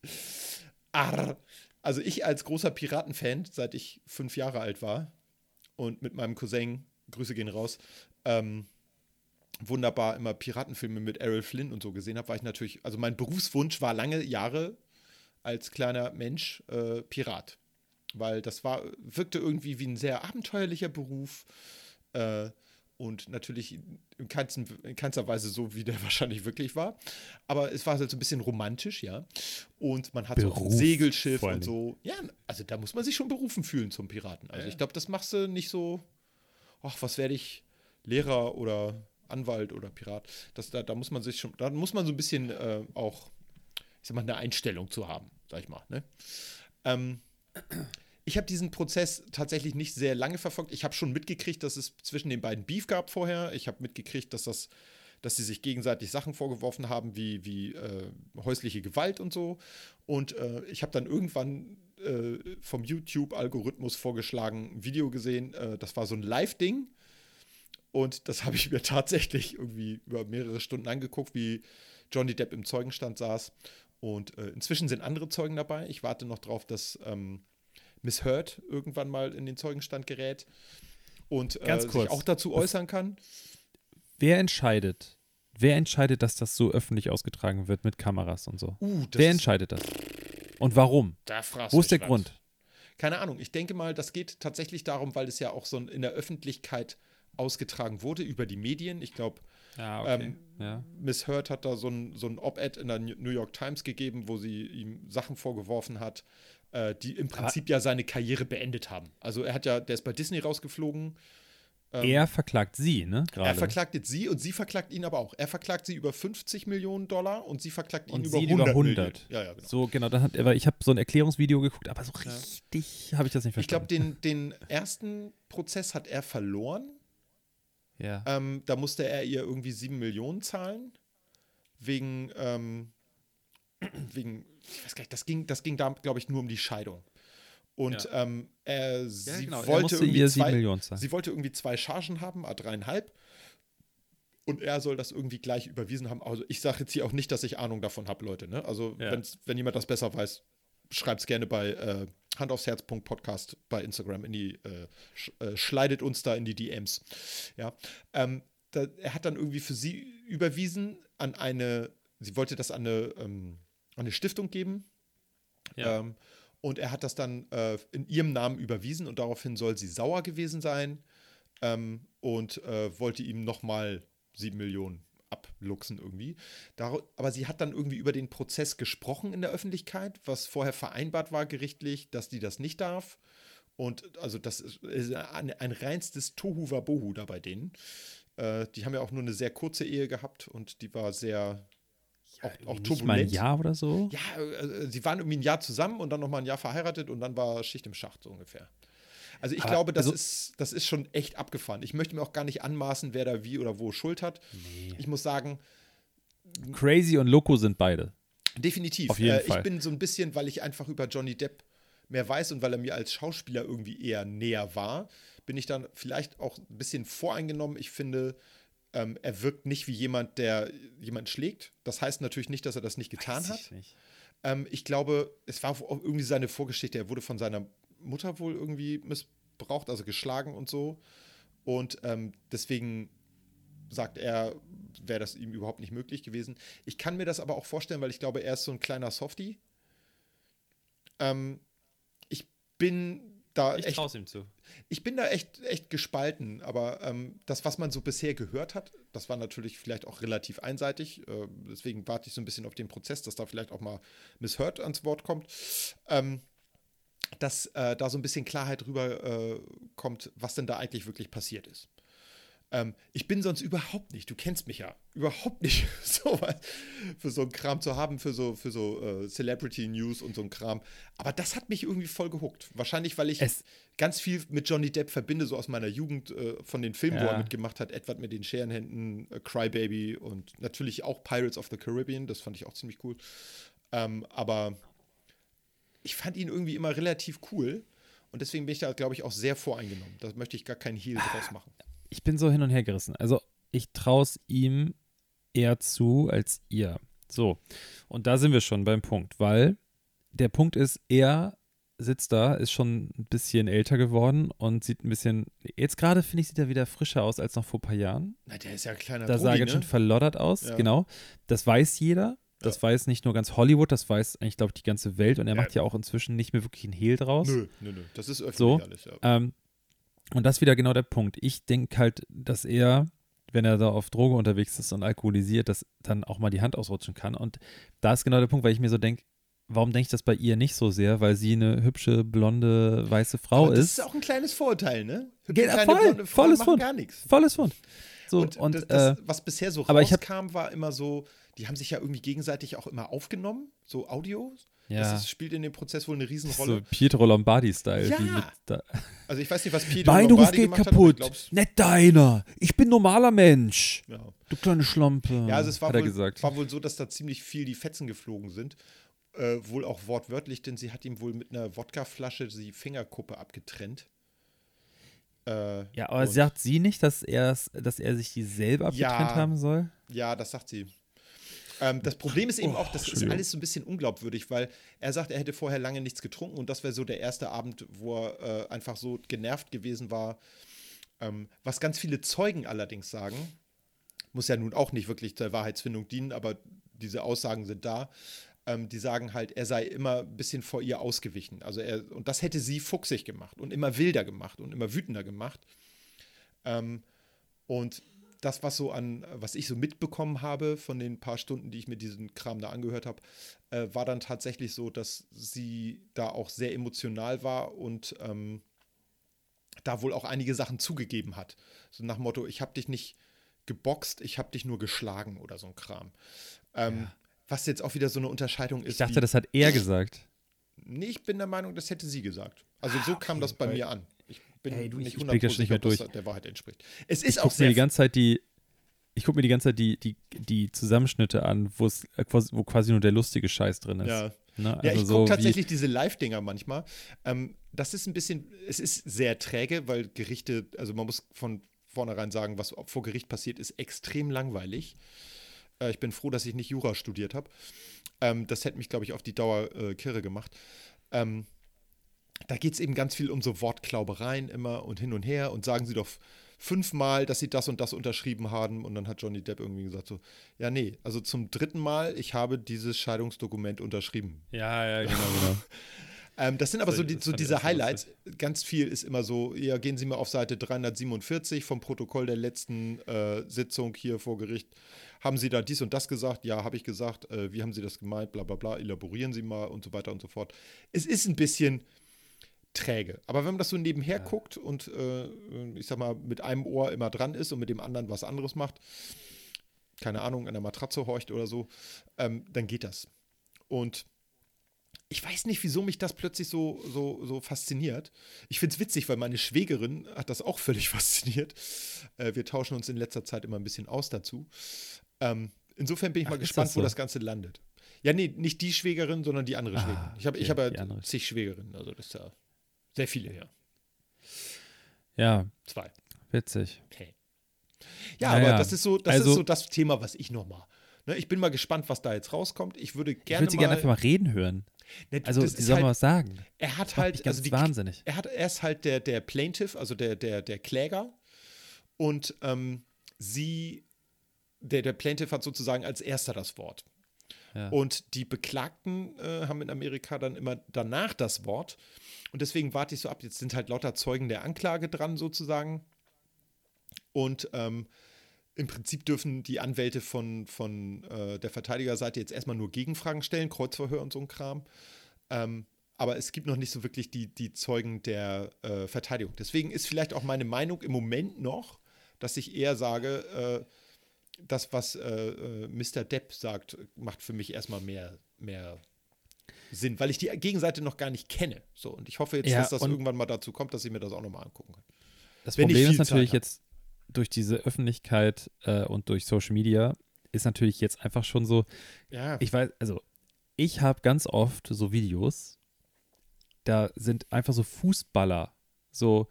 Arr. Also ich als großer Piratenfan, seit ich fünf Jahre alt war und mit meinem Cousin, Grüße gehen raus, ähm, wunderbar immer Piratenfilme mit Errol Flynn und so gesehen habe, war ich natürlich, also mein Berufswunsch war lange Jahre als kleiner Mensch äh, Pirat. Weil das war, wirkte irgendwie wie ein sehr abenteuerlicher Beruf. Äh, und natürlich in, keinsten, in keinster Weise so, wie der wahrscheinlich wirklich war. Aber es war halt so ein bisschen romantisch, ja. Und man hat so auch ein Beruf, Segelschiff und so. Ja, also da muss man sich schon berufen fühlen zum Piraten. Also ich glaube, das machst du nicht so, ach, was werde ich, Lehrer oder Anwalt oder Pirat. Das, da, da muss man sich schon, da muss man so ein bisschen äh, auch, ich sag mal, eine Einstellung zu haben, sag ich mal. Ne? Ähm, ich habe diesen Prozess tatsächlich nicht sehr lange verfolgt. Ich habe schon mitgekriegt, dass es zwischen den beiden Beef gab vorher. Ich habe mitgekriegt, dass das, dass sie sich gegenseitig Sachen vorgeworfen haben, wie, wie äh, häusliche Gewalt und so. Und äh, ich habe dann irgendwann äh, vom YouTube-Algorithmus vorgeschlagen, ein Video gesehen. Äh, das war so ein Live-Ding. Und das habe ich mir tatsächlich irgendwie über mehrere Stunden angeguckt, wie Johnny Depp im Zeugenstand saß. Und äh, inzwischen sind andere Zeugen dabei. Ich warte noch drauf, dass ähm, Miss Heard irgendwann mal in den Zeugenstand gerät und äh, Ganz sich kurz. auch dazu äußern kann. Wer entscheidet? Wer entscheidet, dass das so öffentlich ausgetragen wird mit Kameras und so? Uh, Wer entscheidet das? Und warum? Da Wo ist der was. Grund? Keine Ahnung. Ich denke mal, das geht tatsächlich darum, weil es ja auch so in der Öffentlichkeit ausgetragen wurde über die Medien. Ich glaube, Ja, okay. Ähm, ja. Miss Heard hat da so ein, so ein Op-Ed in der New York Times gegeben, wo sie ihm Sachen vorgeworfen hat, äh, die im Prinzip ja seine Karriere beendet haben. Also er hat ja, der ist bei Disney rausgeflogen. Ähm, er verklagt sie, ne? er Gerade. verklagt jetzt sie und sie verklagt ihn aber auch. Er verklagt sie über 50 Millionen Dollar und sie verklagt ihn Und über sie 100, über 100. Millionen. Ja, ja, genau. So, genau, dann hat, aber ich habe so ein Erklärungsvideo geguckt, aber so richtig habe ich das nicht Ich glaube, verstanden. den, den ersten Prozess hat er verloren. Ja. Ähm, da musste er ihr irgendwie 7 Millionen zahlen. Wegen, ähm, wegen, ich weiß gar nicht, das ging, das ging da, glaube ich, nur um die Scheidung. Und ähm, er, sie genau, wollte irgendwie ihr 7 zwei, Millionen zahlen. Sie wollte irgendwie zwei Chargen haben, a dreieinhalb. Und er soll das irgendwie gleich überwiesen haben. Also ich sage jetzt hier auch nicht, dass ich Ahnung davon habe, Leute. Ne? Also Ja. wenn jemand das besser weiß, schreibt es gerne bei äh, Hand aufs Herz Podcast bei Instagram in die, äh, sch, äh, schleidet uns da in die DMs. Ja. Ähm, da, er hat dann irgendwie für sie überwiesen an eine, sie wollte das an eine, ähm, an eine Stiftung geben. Ja. Ähm, und er hat das dann äh, in ihrem Namen überwiesen und daraufhin soll sie sauer gewesen sein ähm, und äh, wollte ihm nochmal sieben Millionen abluchsen irgendwie. Dar aber sie hat dann irgendwie über den Prozess gesprochen in der Öffentlichkeit, was vorher vereinbart war gerichtlich, dass die das nicht darf. Und also das ist, ein, ein reinstes Tohu Wabohu da bei denen. Äh, die haben ja auch nur eine sehr kurze Ehe gehabt und die war sehr auch, auch Nicht mal ein turbulent. Jahr oder so? Ja, äh, sie waren irgendwie ein Jahr zusammen und dann nochmal ein Jahr verheiratet und dann war Schicht im Schacht so ungefähr. Also ich Aber, glaube, das, also- ist, das ist schon echt abgefahren. Ich möchte mir auch gar nicht anmaßen, wer da wie oder wo Schuld hat. Ich muss sagen, Crazy und Loco sind beide. definitiv. Auf jeden äh, Fall. Ich bin so ein bisschen, weil ich einfach über Johnny Depp mehr weiß und weil er mir als Schauspieler irgendwie eher näher war, bin ich dann vielleicht auch ein bisschen voreingenommen. Ich finde, ähm, er wirkt nicht wie jemand, der jemanden schlägt. Das heißt natürlich nicht, dass er das nicht getan Weiß hat. ich. Ähm, ich glaube, es war irgendwie seine Vorgeschichte. Er wurde von seiner Mutter wohl irgendwie missbraucht, also geschlagen und so. Und ähm, deswegen sagt er, wäre das ihm überhaupt nicht möglich gewesen. Ich kann mir das aber auch vorstellen, weil ich glaube, er ist so ein kleiner Softie. Ähm, ich bin da Ich echt traue ihm zu. ich bin da echt, echt gespalten, aber ähm, das, was man so bisher gehört hat, das war natürlich vielleicht auch relativ einseitig. Äh, deswegen warte ich so ein bisschen auf den Prozess, dass da vielleicht auch mal Miss Hurt ans Wort kommt. Ähm, dass äh, da so ein bisschen Klarheit rüber äh, kommt, was denn da eigentlich wirklich passiert ist. Ähm, ich bin sonst überhaupt nicht, du kennst mich ja, überhaupt nicht so was für so einen Kram zu haben, für so, für so äh, Celebrity News und so ein Kram. Aber das hat mich irgendwie voll gehuckt. Wahrscheinlich, weil ich Es- ganz viel mit Johnny Depp verbinde, so aus meiner Jugend äh, von den Filmen, wo Ja. er mitgemacht hat. Edward mit den Scherenhänden, äh, Crybaby und natürlich auch Pirates of the Caribbean. Das fand ich auch ziemlich cool. Ähm, aber ich fand ihn irgendwie immer relativ cool. Und deswegen bin ich da, glaube ich, auch sehr voreingenommen. Da möchte ich gar keinen Heal draus machen. Ich bin so hin und her gerissen. Also, ich traue es ihm eher zu als ihr. So. Und da sind wir schon beim Punkt, weil der Punkt ist, er sitzt da, ist schon ein bisschen älter geworden und sieht ein bisschen, jetzt gerade finde ich, sieht er wieder frischer aus als noch vor ein paar Jahren. Na, der ist ja ein kleiner Da sah er ne? verloddert aus, Ja. genau. Das weiß jeder. Das Ja. weiß nicht nur ganz Hollywood, das weiß eigentlich, glaube ich, die ganze Welt. Und er Ja. macht ja auch inzwischen nicht mehr wirklich einen Hehl draus. Nö, nö, nö. Das ist öffentlich So, alles, ja. Ähm, und das ist wieder genau der Punkt. Ich denke halt, dass er, wenn er da auf Droge unterwegs ist und alkoholisiert, dass dann auch mal die Hand ausrutschen kann. Und da ist genau der Punkt, weil ich mir so denke, warum denke ich das bei ihr nicht so sehr? Weil sie eine hübsche, blonde, weiße Frau das ist. ist auch ein kleines Vorurteil, ne? Hübsche, kleine, voll, blonde Frauen volles Fund. gar nichts. Volles Fund. So, Und, und, das, das, äh, was bisher so aber ich hab- rauskam, war immer so, die haben sich ja irgendwie gegenseitig auch immer aufgenommen, so Audios. ja, Das ist, spielt in dem Prozess wohl eine Riesenrolle. so Pietro Lombardi-Style. Ja. Also ich weiß nicht, was Pietro Mein Lombardi geht gemacht hat, kaputt. glaub's- Nicht deiner. Ich bin normaler Mensch. ja. Du kleine Schlampe. ja, also es war hat er wohl, war wohl so, dass da ziemlich viel die Fetzen geflogen sind. Äh, wohl auch wortwörtlich, denn sie hat ihm wohl mit einer Wodkaflasche die Fingerkuppe abgetrennt. Äh, ja, aber sagt sie nicht, dass, er's- dass er sich die selber abgetrennt Ja. haben soll? Ja, das sagt sie. Ähm, das Problem ist eben Oh, auch, das ist alles so ein bisschen unglaubwürdig, weil er sagt, er hätte vorher lange nichts getrunken und das wäre so der erste Abend, wo er äh, einfach so genervt gewesen war. Ähm, was ganz viele Zeugen allerdings sagen, muss ja nun auch nicht wirklich zur Wahrheitsfindung dienen, aber diese Aussagen sind da. Ähm, die sagen halt, er sei immer ein bisschen vor ihr ausgewichen. Also er, und das hätte sie fuchsig gemacht und immer wilder gemacht und immer wütender gemacht. Ähm, Und das, was so an, was ich so mitbekommen habe von den paar Stunden, die ich mir diesen Kram da angehört habe, äh, war dann tatsächlich so, dass sie da auch sehr emotional war und ähm, da wohl auch einige Sachen zugegeben hat. So nach dem Motto, ich habe dich nicht geboxt, ich habe dich nur geschlagen oder so ein Kram. Ähm, Ja. Was jetzt auch wieder so eine Unterscheidung ist. Ich dachte, das hat er gesagt. Nee, ich bin der Meinung, das hätte sie gesagt. Also so kam okay, das bei weil- mir an. Ich bin Ey, du, ich- nicht ich blick das nicht mehr ob das durch. der Wahrheit entspricht. Es Ich ist auch gucke mir sehr die ganze Zeit die, ich gucke mir die ganze Zeit die, die, die Zusammenschnitte an, wo es äh, quasi, wo quasi nur der lustige Scheiß drin ist. Ja. Ne? Ja, Also ich so gucke tatsächlich diese Live-Dinger manchmal. Ähm, das ist ein bisschen, es ist sehr träge, weil Gerichte, also man muss von vornherein sagen, was vor Gericht passiert, ist extrem langweilig. Äh, ich bin froh, dass ich nicht Jura studiert habe. Ähm, das hätte mich, glaube ich, auf die Dauer äh, kirre gemacht. Ähm, da geht es eben ganz viel um so Wortklaubereien immer und hin und her und sagen sie doch fünfmal, dass sie das und das unterschrieben haben und dann hat Johnny Depp irgendwie gesagt so, ja nee, also zum dritten Mal, ich habe dieses Scheidungsdokument unterschrieben. Ja, ja, genau, genau. Ähm, das sind aber so, die, so diese Highlights. Ganz viel ist immer so, ja, gehen Sie mal auf Seite 347 vom Protokoll der letzten äh, Sitzung hier vor Gericht. Haben Sie da dies und das gesagt? Ja, habe ich gesagt. Äh, wie haben Sie das gemeint? Bla bla bla. Elaborieren Sie mal und so weiter und so fort. Es ist ein bisschen träge. Aber wenn man das so nebenher Ja. guckt und äh, ich sag mal, mit einem Ohr immer dran ist und mit dem anderen was anderes macht, keine Ahnung, an der Matratze horcht oder so, ähm, dann geht das. Und ich weiß nicht, wieso mich das plötzlich so, so, so fasziniert. Ich finde es witzig, weil meine Schwägerin hat das auch völlig fasziniert. Äh, wir tauschen uns in letzter Zeit immer ein bisschen aus dazu. Ähm, insofern bin ich Ach, mal gespannt, das wo so? das Ganze landet. Ja, nee, nicht die Schwägerin, sondern die andere Ah, Schwägerin. Ich habe ich okay, hab ja zig Schwägerinnen, also das ist ja sehr viele, ja. Ja, Zwei. witzig. Okay. Ja, Ja, aber das ist so, das Also- ist so das Thema, was ich noch mal. Ne, ich bin mal gespannt, was da jetzt rauskommt. Ich würde Ich gerne würde sie gerne einfach mal reden hören. Ne, Also, sie soll halt, mal was sagen. er hat halt, also die, wahnsinnig. er hat, er ist halt der, der Plaintiff, also der, der, der Kläger. Und ähm, sie, der, der Plaintiff hat sozusagen als erster das Wort. Ja. Und die Beklagten äh, haben in Amerika dann immer danach das Wort. Und deswegen warte ich so ab. Jetzt sind halt lauter Zeugen der Anklage dran, sozusagen. Und ähm, im Prinzip dürfen die Anwälte von, von äh, der Verteidigerseite jetzt erstmal nur Gegenfragen stellen, Kreuzverhör und so ein Kram. Ähm, aber es gibt noch nicht so wirklich die, die Zeugen der äh, Verteidigung. Deswegen ist vielleicht auch meine Meinung im Moment noch, dass ich eher sage, äh, das, was äh, äh, Mr. Depp sagt, macht für mich erstmal mehr, mehr Sinn, weil ich die Gegenseite noch gar nicht kenne. So, und ich hoffe jetzt, Ja, dass das irgendwann mal dazu kommt, dass ich mir das auch nochmal angucken kann. Das wenn Problem ist natürlich jetzt durch diese Öffentlichkeit äh, und durch Social Media ist natürlich jetzt einfach schon so, Ja, ich weiß, also ich habe ganz oft so Videos, da sind einfach so Fußballer, so,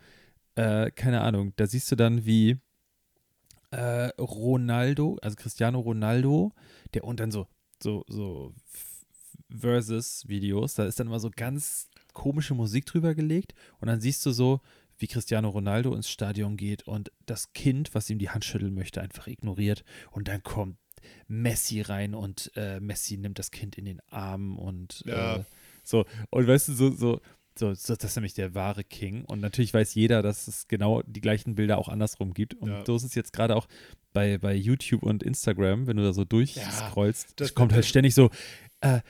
äh, keine Ahnung, da siehst du dann wie äh, Ronaldo, also Cristiano Ronaldo, der und dann so, so, so Versus-Videos, da ist dann immer so ganz komische Musik drüber gelegt und dann siehst du so, wie Cristiano Ronaldo ins Stadion geht und das Kind, was ihm die Hand schütteln möchte, einfach ignoriert und dann kommt Messi rein und äh, Messi nimmt das Kind in den Arm und Ja. äh, so und weißt du so so so, das ist nämlich der wahre King. Und natürlich weiß jeder, dass es genau die gleichen Bilder auch andersrum gibt. Und Ja. so ist es jetzt gerade auch bei, bei YouTube und Instagram, wenn du da so durchscrollst, das kommt halt ständig so, äh,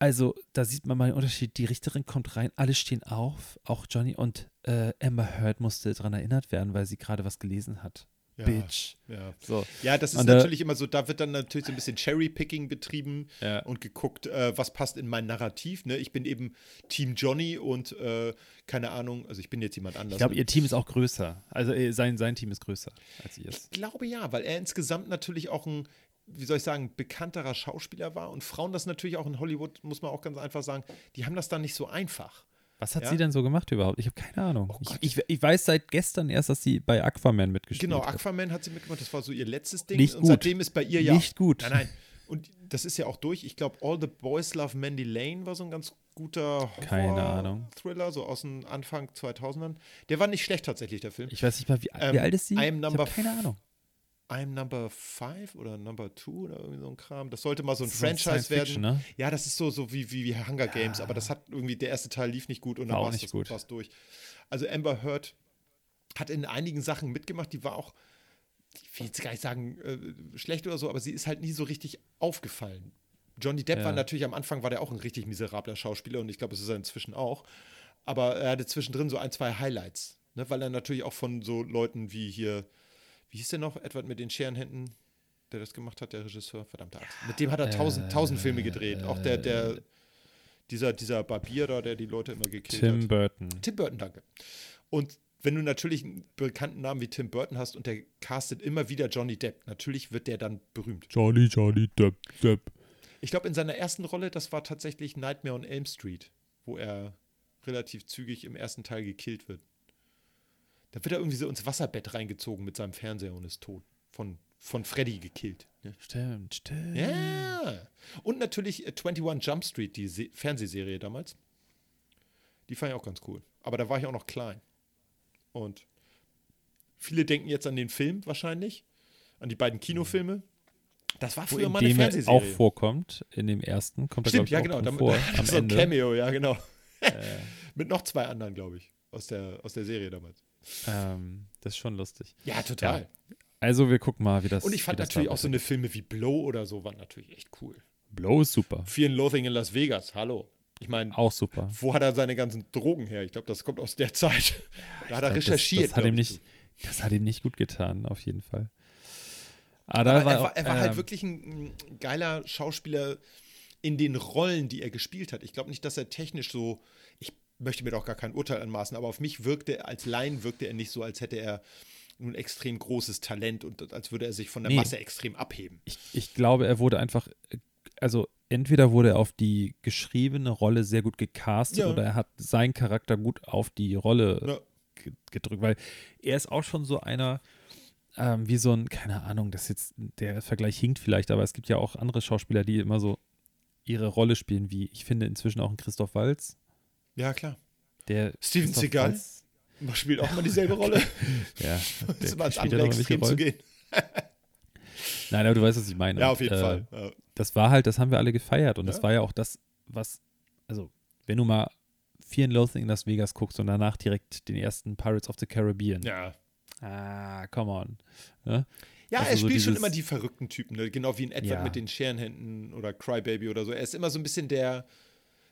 also da sieht man mal den Unterschied. Die Richterin kommt rein, alle stehen auf, auch Johnny und äh, Amber Heard musste daran erinnert werden, weil sie gerade was gelesen hat. Ja, Bitch. Ja. So. ja, das ist Und, äh, natürlich immer so, da wird dann natürlich so ein bisschen Cherry-Picking betrieben Ja. und geguckt, äh, was passt in mein Narrativ. Ne? Ich bin eben Team Johnny und äh, keine Ahnung, also ich bin jetzt jemand anders. Ich glaube, ihr Team ist auch größer. Also äh, sein, sein Team ist größer als ihrs. Ich glaube ja, weil er insgesamt natürlich auch ein, wie soll ich sagen, bekannterer Schauspieler war und Frauen das natürlich auch in Hollywood, muss man auch ganz einfach sagen, die haben das dann nicht so einfach. Was hat Ja? sie denn so gemacht überhaupt? Ich habe keine Ahnung. Oh ich, ich, ich weiß seit gestern erst, dass sie bei Aquaman mitgespielt Genau, hat. Aquaman hat sie mitgemacht, das war so ihr letztes Ding. Nicht und gut. seitdem ist bei ihr ja. Nicht gut. Nein, nein. Und das ist ja auch durch. Ich glaube, All the Boys Love Mandy Lane war so ein ganz guter Keine Ahnung. Thriller, so aus dem Anfang 2000ern. Der war nicht schlecht tatsächlich, der Film. Ich weiß nicht mal, wie, Ähm, wie alt ist sie? I am ich number habe keine Ahnung. I'm Number 5 oder Number 2 oder irgendwie so ein Kram. Das sollte mal so ein Das so Franchise werden. Fiction, ne? Ja, das ist so, so wie, wie, wie Hunger Games, aber das hat irgendwie, der erste Teil lief nicht gut und dann war es nicht das gut. war's durch. Also Amber Heard hat in einigen Sachen mitgemacht, die war auch ich will jetzt gar nicht sagen, äh, schlecht oder so, aber sie ist halt nie so richtig aufgefallen. Johnny Depp Ja. war natürlich am Anfang war der auch ein richtig miserabler Schauspieler und ich glaube, es ist er inzwischen auch. Aber er hatte zwischendrin so ein, zwei Highlights, ne? weil er natürlich auch von so Leuten wie hier, wie hieß der noch, Edward mit den Scherenhänden, der das gemacht hat, der Regisseur, verdammte Axt. Mit dem hat er tausend, tausend Filme gedreht. Auch der, der, dieser, dieser Barbier da, der die Leute immer gekillt hat. Tim Burton. Tim Burton, danke. Und wenn du natürlich einen bekannten Namen wie Tim Burton hast und der castet immer wieder Johnny Depp, natürlich wird der dann berühmt. Johnny, Johnny, Depp, Depp. Ich glaube, in seiner ersten Rolle, das war tatsächlich Nightmare on Elm Street, wo er relativ zügig im ersten Teil gekillt wird. Da wird er irgendwie so ins Wasserbett reingezogen mit seinem Fernseher und ist tot. Von, von Freddy gekillt. Ne? Stimmt, stimmt. Ja. Und natürlich äh, 21 Jump Street, die Se Fernsehserie damals. Die fand ich auch ganz cool. Aber da war ich auch noch klein. Und viele denken jetzt an den Film wahrscheinlich, an die beiden Kinofilme. Das war früher mal eine er Fernsehserie. auch vorkommt, in dem ersten, kommt Stimmt, ja genau. Damit, vor, am so ein Ende. Cameo, ja genau. Mit noch zwei anderen, glaube ich, aus der, aus der Serie damals. Ähm, das ist schon lustig. Ja, total. Also wir gucken mal, wie das Und ich fand natürlich auch so eine Filme wie Blow oder so waren natürlich echt cool. Blow ist super. Fear and Loathing in Las Vegas, hallo. Ich meine, Auch super. wo hat er seine ganzen Drogen her? Ich glaube, das kommt aus der Zeit. Da hat er glaub, recherchiert. Das, das, hat ihm ich, nicht, das hat ihm nicht gut getan, auf jeden Fall. Ah, Aber war er war, auch, er war halt ähm, wirklich ein, ein geiler Schauspieler in den Rollen, die er gespielt hat. Ich glaube nicht, dass er technisch so, möchte mir doch gar kein Urteil anmaßen, aber auf mich wirkte, als Laien wirkte er nicht so, als hätte er ein extrem großes Talent und als würde er sich von der Nee. Masse extrem abheben. ich, ich glaube, er wurde einfach, also entweder wurde er auf die geschriebene Rolle sehr gut gecastet Ja. oder er hat seinen Charakter gut auf die Rolle Ja. ge- gedrückt, weil er ist auch schon so einer, ähm, wie so ein, keine Ahnung, das jetzt, der Vergleich hinkt vielleicht, aber es gibt ja auch andere Schauspieler, die immer so ihre Rolle spielen, wie ich finde inzwischen auch ein Christoph Walz, Ja, klar. der Steven Christoph Seagal? Waltz- spielt auch mal dieselbe Rolle. Ja, Das ist der immer spielt andere ja Extrem zu gehen. Nein, aber du weißt, was ich meine. Ja, Und, auf jeden äh, Fall. Ja. das war halt, das haben wir alle gefeiert und das Ja. war ja auch das, was, also, wenn du mal Fear and Loathing in Las Vegas guckst und danach direkt den ersten Pirates of the Caribbean. ja. Ah, come on. Ne? Ja, Also er so spielt schon dieses- immer die verrückten Typen, ne? genau wie in Edward Ja. mit den Scherenhänden oder Crybaby oder so. Er ist immer so ein bisschen der,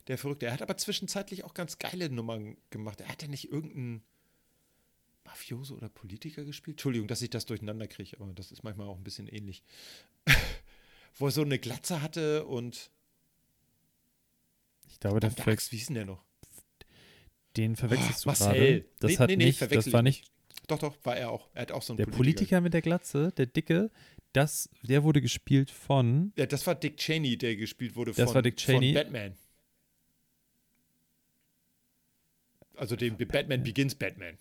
der Verrückte. Er hat aber zwischenzeitlich auch ganz geile Nummern gemacht. Er hat ja nicht irgendeinen Mafioso oder Politiker gespielt? Entschuldigung, dass ich das durcheinander kriege, aber das ist manchmal auch ein bisschen ähnlich. Wo er so eine Glatze hatte und Ich glaube, der Axt, wie hieß denn der noch? den verwechselst du Marcel. gerade. Das Nee, hat nee, nee, nicht, das war nicht Doch, doch, war er auch. Er hat auch so einen der Politiker mit der Glatze, der Dicke, das, der wurde gespielt von, Ja, das war Dick Cheney, der gespielt wurde Das von, war Dick Cheney. von Batman. Also dem Batman Begins Batman.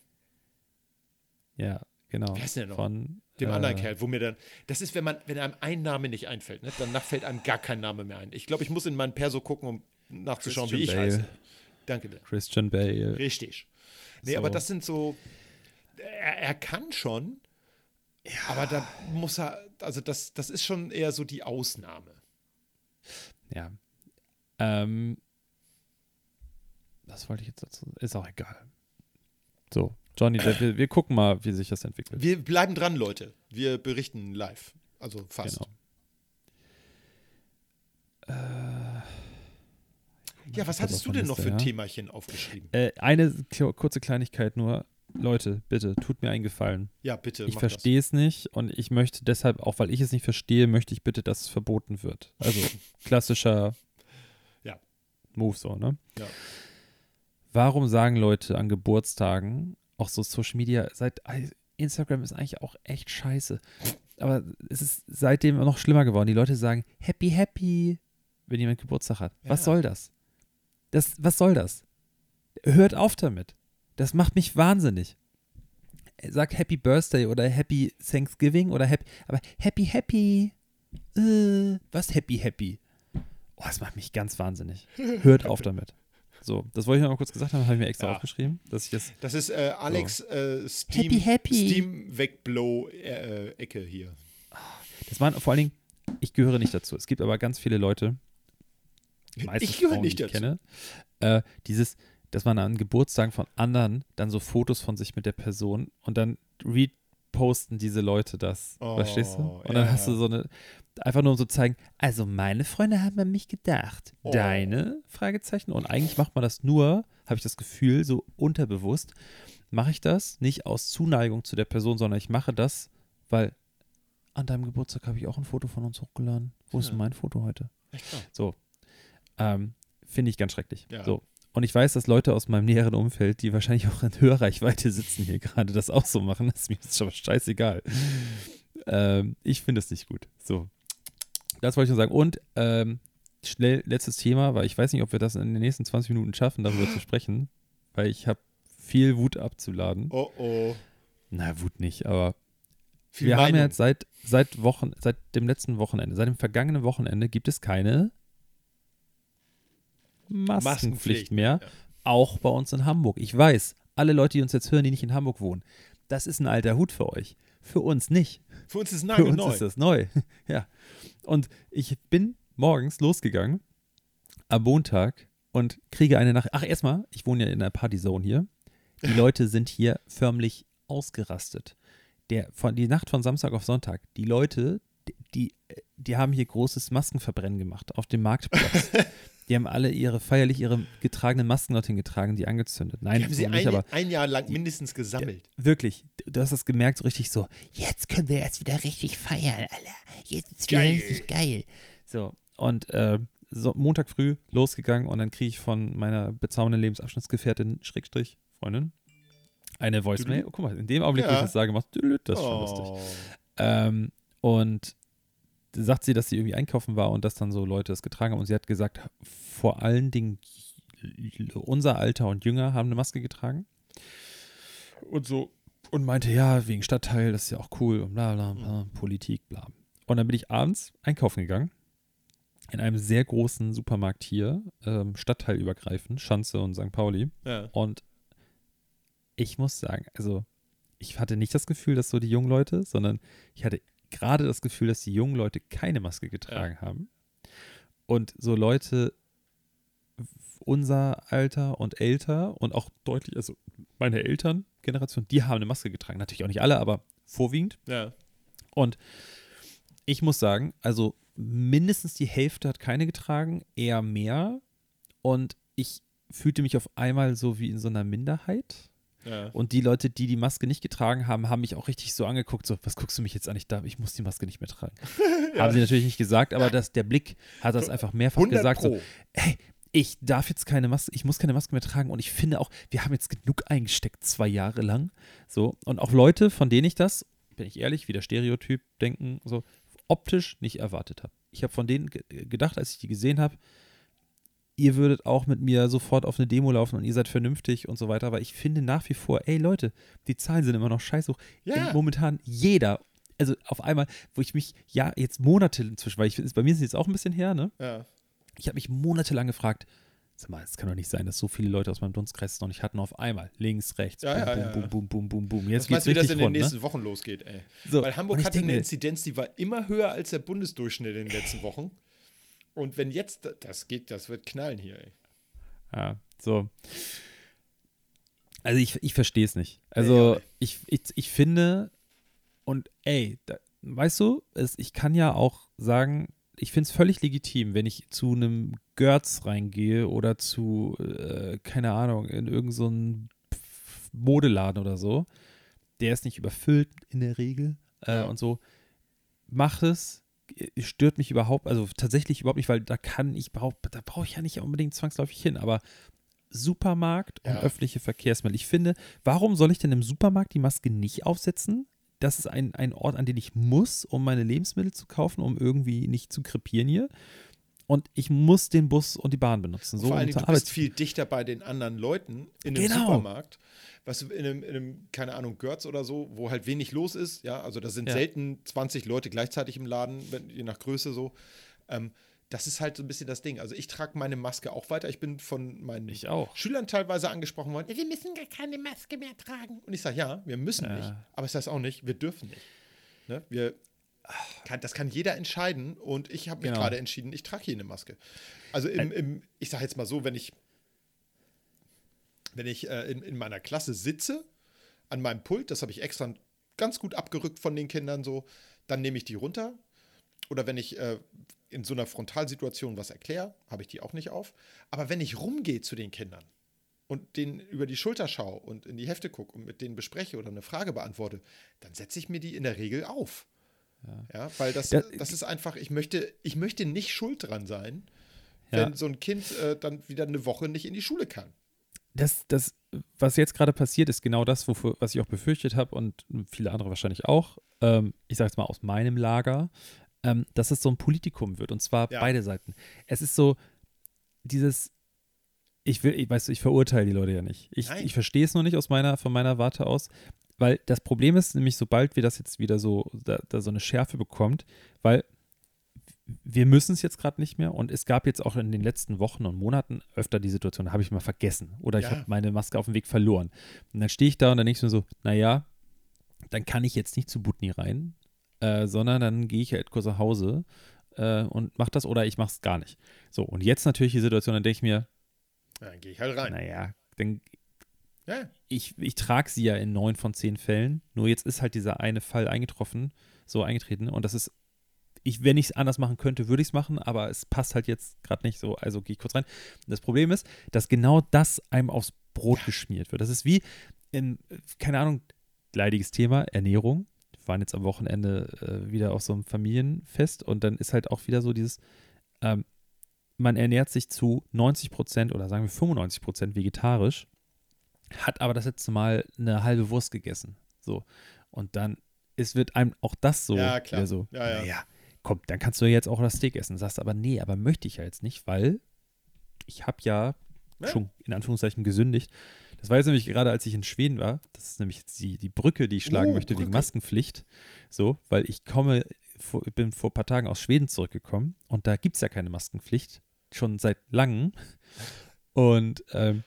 ja, genau, Wer ist denn noch? von Dem äh, anderen Kerl, wo mir dann. Das ist, wenn man, wenn einem ein Name nicht einfällt, ne? danach fällt einem gar kein Name mehr ein. Ich glaube, ich muss in meinen Perso gucken, um nachzuschauen, wie ich Christian Bale. heiße. Danke dir. Christian Bale. Richtig. Nee, So. aber das sind so. Er, er kann schon, aber da muss er. Also, das, das ist schon eher so die Ausnahme. Ja. Ähm, was wollte ich jetzt dazu? Ist auch egal. So, Johnny wir, wir gucken mal, wie sich das entwickelt. Wir bleiben dran, Leute. Wir berichten live. Also fast. Genau. Äh, Ja, was hattest du denn noch für ein. Themachen aufgeschrieben? Äh, eine kurze Kleinigkeit nur. Leute, bitte, tut mir einen Gefallen. Ja, bitte. Ich verstehe es nicht und ich möchte deshalb, auch weil ich es nicht verstehe, möchte ich bitte, dass es verboten wird. Also klassischer Ja. Move so, ne? Ja. Warum sagen Leute an Geburtstagen, auch so Social Media, seit Instagram ist eigentlich auch echt scheiße. Aber es ist seitdem noch schlimmer geworden. Die Leute sagen Happy Happy, wenn jemand Geburtstag hat. Was Ja. soll das? das? Was soll das? Hört auf damit. Das macht mich wahnsinnig. Sag Happy Birthday oder Happy Thanksgiving oder Happy, aber Happy Happy. Äh, was Happy Happy? Oh, das macht mich ganz wahnsinnig. Hört auf damit. So, das wollte ich noch mal kurz gesagt haben, habe ich mir extra Ja. aufgeschrieben, dass ich das. Das ist äh, Alex äh, Steam, Happy, happy. Steam Wegblow äh, Ecke hier. Das waren vor allen Dingen, ich gehöre nicht dazu. Es gibt aber ganz viele Leute, meistens ich gehöre Frauen, nicht die ich dazu. kenne, äh, dieses, dass man an Geburtstagen von anderen dann so Fotos von sich mit der Person und dann posten diese Leute das. Oh, verstehst du? Und ja, dann hast du ja. so eine, einfach nur um so zu zeigen, also meine Freunde haben an mich gedacht. Oh. Deine? Fragezeichen. Und eigentlich macht man das nur, habe ich das Gefühl, so unterbewusst, mache ich das nicht aus Zuneigung zu der Person, sondern ich mache das, weil an deinem Geburtstag habe ich auch ein Foto von uns hochgeladen. Wo ist Ja. denn mein Foto heute? Echt klar. So. Ähm, Finde ich ganz schrecklich. Ja. So. Und ich weiß, dass Leute aus meinem näheren Umfeld, die wahrscheinlich auch in Hörreichweite sitzen hier gerade, das auch so machen. Das ist mir jetzt aber scheißegal. ähm, ich finde es nicht gut. So. Das wollte ich nur sagen. Und ähm, schnell letztes Thema, weil ich weiß nicht, ob wir das in den nächsten 20 Minuten schaffen, darüber zu sprechen, weil ich habe viel Wut abzuladen. Oh oh. Na, Wut nicht, aber Viel wir haben Meinung. ja jetzt seit, seit Wochen, seit dem letzten Wochenende, seit dem vergangenen Wochenende gibt es keine Maskenpflicht Maskenpflicht, mehr. ja. Auch bei uns in Hamburg. Ich weiß, alle Leute, die uns jetzt hören, die nicht in Hamburg wohnen, das ist ein alter Hut für euch. Für uns nicht. Für uns ist Für Nagel uns neu. ist das neu. ja. Und ich bin morgens losgegangen am Montag und kriege eine Nachricht. Ach, erstmal, ich wohne ja in der Partyzone hier. Die Leute sind hier förmlich ausgerastet. Der, von, die Nacht von Samstag auf Sonntag, die Leute, die, die, die haben hier großes Maskenverbrennen gemacht auf dem Marktplatz. die haben alle ihre feierlich ihre getragenen Masken dorthin getragen, die angezündet. Nein, Die haben sie nicht, ein, aber ein Jahr lang mindestens gesammelt. wirklich, du hast das gemerkt, so richtig so, jetzt können wir erst wieder richtig feiern, Alter. Jetzt ist wieder richtig geil. So, und äh, so, Montag früh losgegangen und dann kriege ich von meiner bezaubernden Lebensabschnittsgefährtin, Schrägstrich, Freundin, eine Voicemail. Oh, guck mal, in dem Augenblick, wo ich Ja. das sage, macht das ist schon lustig. Oh. Ähm, und sagt sie, dass sie irgendwie einkaufen war und dass dann so Leute es getragen haben. Und sie hat gesagt, vor allen Dingen unser Alter und Jünger haben eine Maske getragen. Und so. Und meinte, ja, wegen Stadtteil, das ist ja auch cool und bla bla bla, Politik, bla. Und dann bin ich abends einkaufen gegangen. In einem sehr großen Supermarkt hier, ähm, stadtteilübergreifend, Schanze und St. Pauli. Ja. Und ich muss sagen, also ich hatte nicht das Gefühl, dass so die jungen Leute, sondern ich hatte gerade das Gefühl, dass die jungen Leute keine Maske getragen haben. Und so Leute unser Alter und älter und auch deutlich, also meine Elterngeneration, die haben eine Maske getragen. Natürlich auch nicht alle, aber vorwiegend. Ja. Und ich muss sagen, also mindestens die Hälfte hat keine getragen, eher mehr. Und ich fühlte mich auf einmal so wie in so einer Minderheit. Ja. Und die Leute, die die Maske nicht getragen haben, haben mich auch richtig so angeguckt, so, was guckst du mich jetzt an? Ich darf, ich muss die Maske nicht mehr tragen. Haben sie natürlich nicht gesagt, aber das, der Blick hat das einfach mehrfach 100 gesagt. So, Pro. hey, ich darf jetzt keine Maske, ich muss keine Maske mehr tragen und ich finde auch, wir haben jetzt genug eingesteckt, zwei Jahre lang. So, und auch Leute, von denen ich das, bin ich ehrlich, wie der Stereotyp denken, so optisch nicht erwartet habe. Ich habe von denen ge gedacht, als ich die gesehen habe, ihr würdet auch mit mir sofort auf eine Demo laufen und ihr seid vernünftig und so weiter, aber ich finde nach wie vor, ey Leute, die Zahlen sind immer noch scheiße hoch. Ja. Momentan jeder, also auf einmal, wo ich mich, ja, jetzt Monate inzwischen, weil ich, bei mir ist es jetzt auch ein bisschen her, ne? Ja. Ich habe mich monatelang gefragt, sag mal, es kann doch nicht sein, dass so viele Leute aus meinem Dunstkreis es noch nicht hatten auf einmal. Links, rechts, Ja, boom, ja, boom, ja, boom, boom, boom, boom, boom. Jetzt geht's du, wie das in den rund, nächsten ne? Wochen losgeht, ey? So, Weil Hamburg hatte denk eine Inzidenz, die war immer höher als der Bundesdurchschnitt in den letzten Wochen. Und wenn jetzt, das geht, das wird knallen hier, ey. Ja, so. Also ich, ich verstehe es nicht. Also nee. ich, ich, ich finde, und ey, da, weißt du, es, ich kann ja auch sagen, ich finde es völlig legitim, wenn ich zu einem Görz reingehe oder zu, äh, keine Ahnung, in irgendeinen so Modeladen oder so. Der ist nicht überfüllt in der Regel äh, und so. Mach es, stört mich überhaupt, also tatsächlich überhaupt nicht, weil da kann ich überhaupt, da brauche ich ja nicht unbedingt zwangsläufig hin, aber Supermarkt und Ja. öffentliche Verkehrsmittel. Ich finde, warum soll ich denn im Supermarkt die Maske nicht aufsetzen? Das ist ein, ein Ort, an den ich muss, um meine Lebensmittel zu kaufen, um irgendwie nicht zu krepieren hier. Und ich muss den Bus und die Bahn benutzen. So Vor allem, du bist Arbeits- viel dichter bei den anderen Leuten in einem Genau. Supermarkt. Was in einem, in einem, keine Ahnung, Görz oder so, wo halt wenig los ist, ja, also da sind Ja. selten 20 Leute gleichzeitig im Laden, wenn, je nach Größe so. Ähm, das ist halt so ein bisschen das Ding. Also ich trage meine Maske auch weiter. Ich bin von meinen Ich auch. Schülern teilweise angesprochen worden, wir müssen gar keine Maske mehr tragen. Und ich sage, ja, wir müssen Ja. nicht. Aber es heißt auch nicht, wir dürfen nicht. Ne? Wir, kann, das kann jeder entscheiden. Und ich habe mich Genau. gerade entschieden, ich trage hier eine Maske. Also im, im ich sage jetzt mal so, wenn ich, wenn ich äh, in, in meiner Klasse sitze, an meinem Pult, das habe ich extra ganz gut abgerückt von den Kindern so, dann nehme ich die runter. Oder wenn ich äh, in so einer Frontalsituation was erkläre, habe ich die auch nicht auf. Aber wenn ich rumgehe zu den Kindern und denen über die Schulter schaue und in die Hefte gucke und mit denen bespreche oder eine Frage beantworte, dann setze ich mir die in der Regel auf. Ja, ja weil das, das, das ist einfach, ich möchte, ich möchte nicht schuld dran sein, wenn ja. so ein Kind äh, dann wieder eine Woche nicht in die Schule kann. Das, das, was jetzt gerade passiert, ist genau das, wofür, was ich auch befürchtet habe und viele andere wahrscheinlich auch. Ähm, ich sage es mal aus meinem Lager, ähm, dass es so ein Politikum wird und zwar ja. beide Seiten. Es ist so dieses, ich will, ich weiß, ich verurteile die Leute ja nicht. Ich, ich verstehe es nur nicht aus meiner, von meiner Warte aus, weil das Problem ist nämlich, sobald wir das jetzt wieder so, da, da so eine Schärfe bekommt, weil wir müssen es jetzt gerade nicht mehr und es gab jetzt auch in den letzten Wochen und Monaten öfter die Situation, da habe ich mal vergessen oder ich ja. habe meine Maske auf dem Weg verloren. Und dann stehe ich da und dann denke ich mir so, naja, dann kann ich jetzt nicht zu Butni rein, äh, sondern dann gehe ich halt kurz nach Hause äh, und mache das oder ich mache es gar nicht. So, und jetzt natürlich die Situation, dann denke ich mir, dann gehe ich halt rein. Naja, dann ja. ich, ich trage sie ja in neun von zehn Fällen, nur jetzt ist halt dieser eine Fall eingetroffen, so eingetreten und das ist ich, wenn ich es anders machen könnte, würde ich es machen, aber es passt halt jetzt gerade nicht so, also gehe ich kurz rein. Das Problem ist, dass genau das einem aufs Brot ja. geschmiert wird. Das ist wie in, keine Ahnung, leidiges Thema, Ernährung. Wir waren jetzt am Wochenende äh, wieder auf so einem Familienfest und dann ist halt auch wieder so dieses, ähm, man ernährt sich zu 90 Prozent oder sagen wir 95 Prozent vegetarisch, hat aber das letzte Mal eine halbe Wurst gegessen. So. Und dann es wird einem auch das so, ja, klar. so, ja, ja. naja, komm, dann kannst du jetzt auch das Steak essen. Sagst aber, nee, aber möchte ich ja jetzt nicht, weil ich habe ja, ja, schon in Anführungszeichen gesündigt. Das war jetzt nämlich gerade, als ich in Schweden war. Das ist nämlich die, die Brücke, die ich schlagen oh, möchte Brücke. wegen Maskenpflicht. So, weil ich komme, vor, bin vor ein paar Tagen aus Schweden zurückgekommen und da gibt es ja keine Maskenpflicht. Schon seit langem. Und ähm,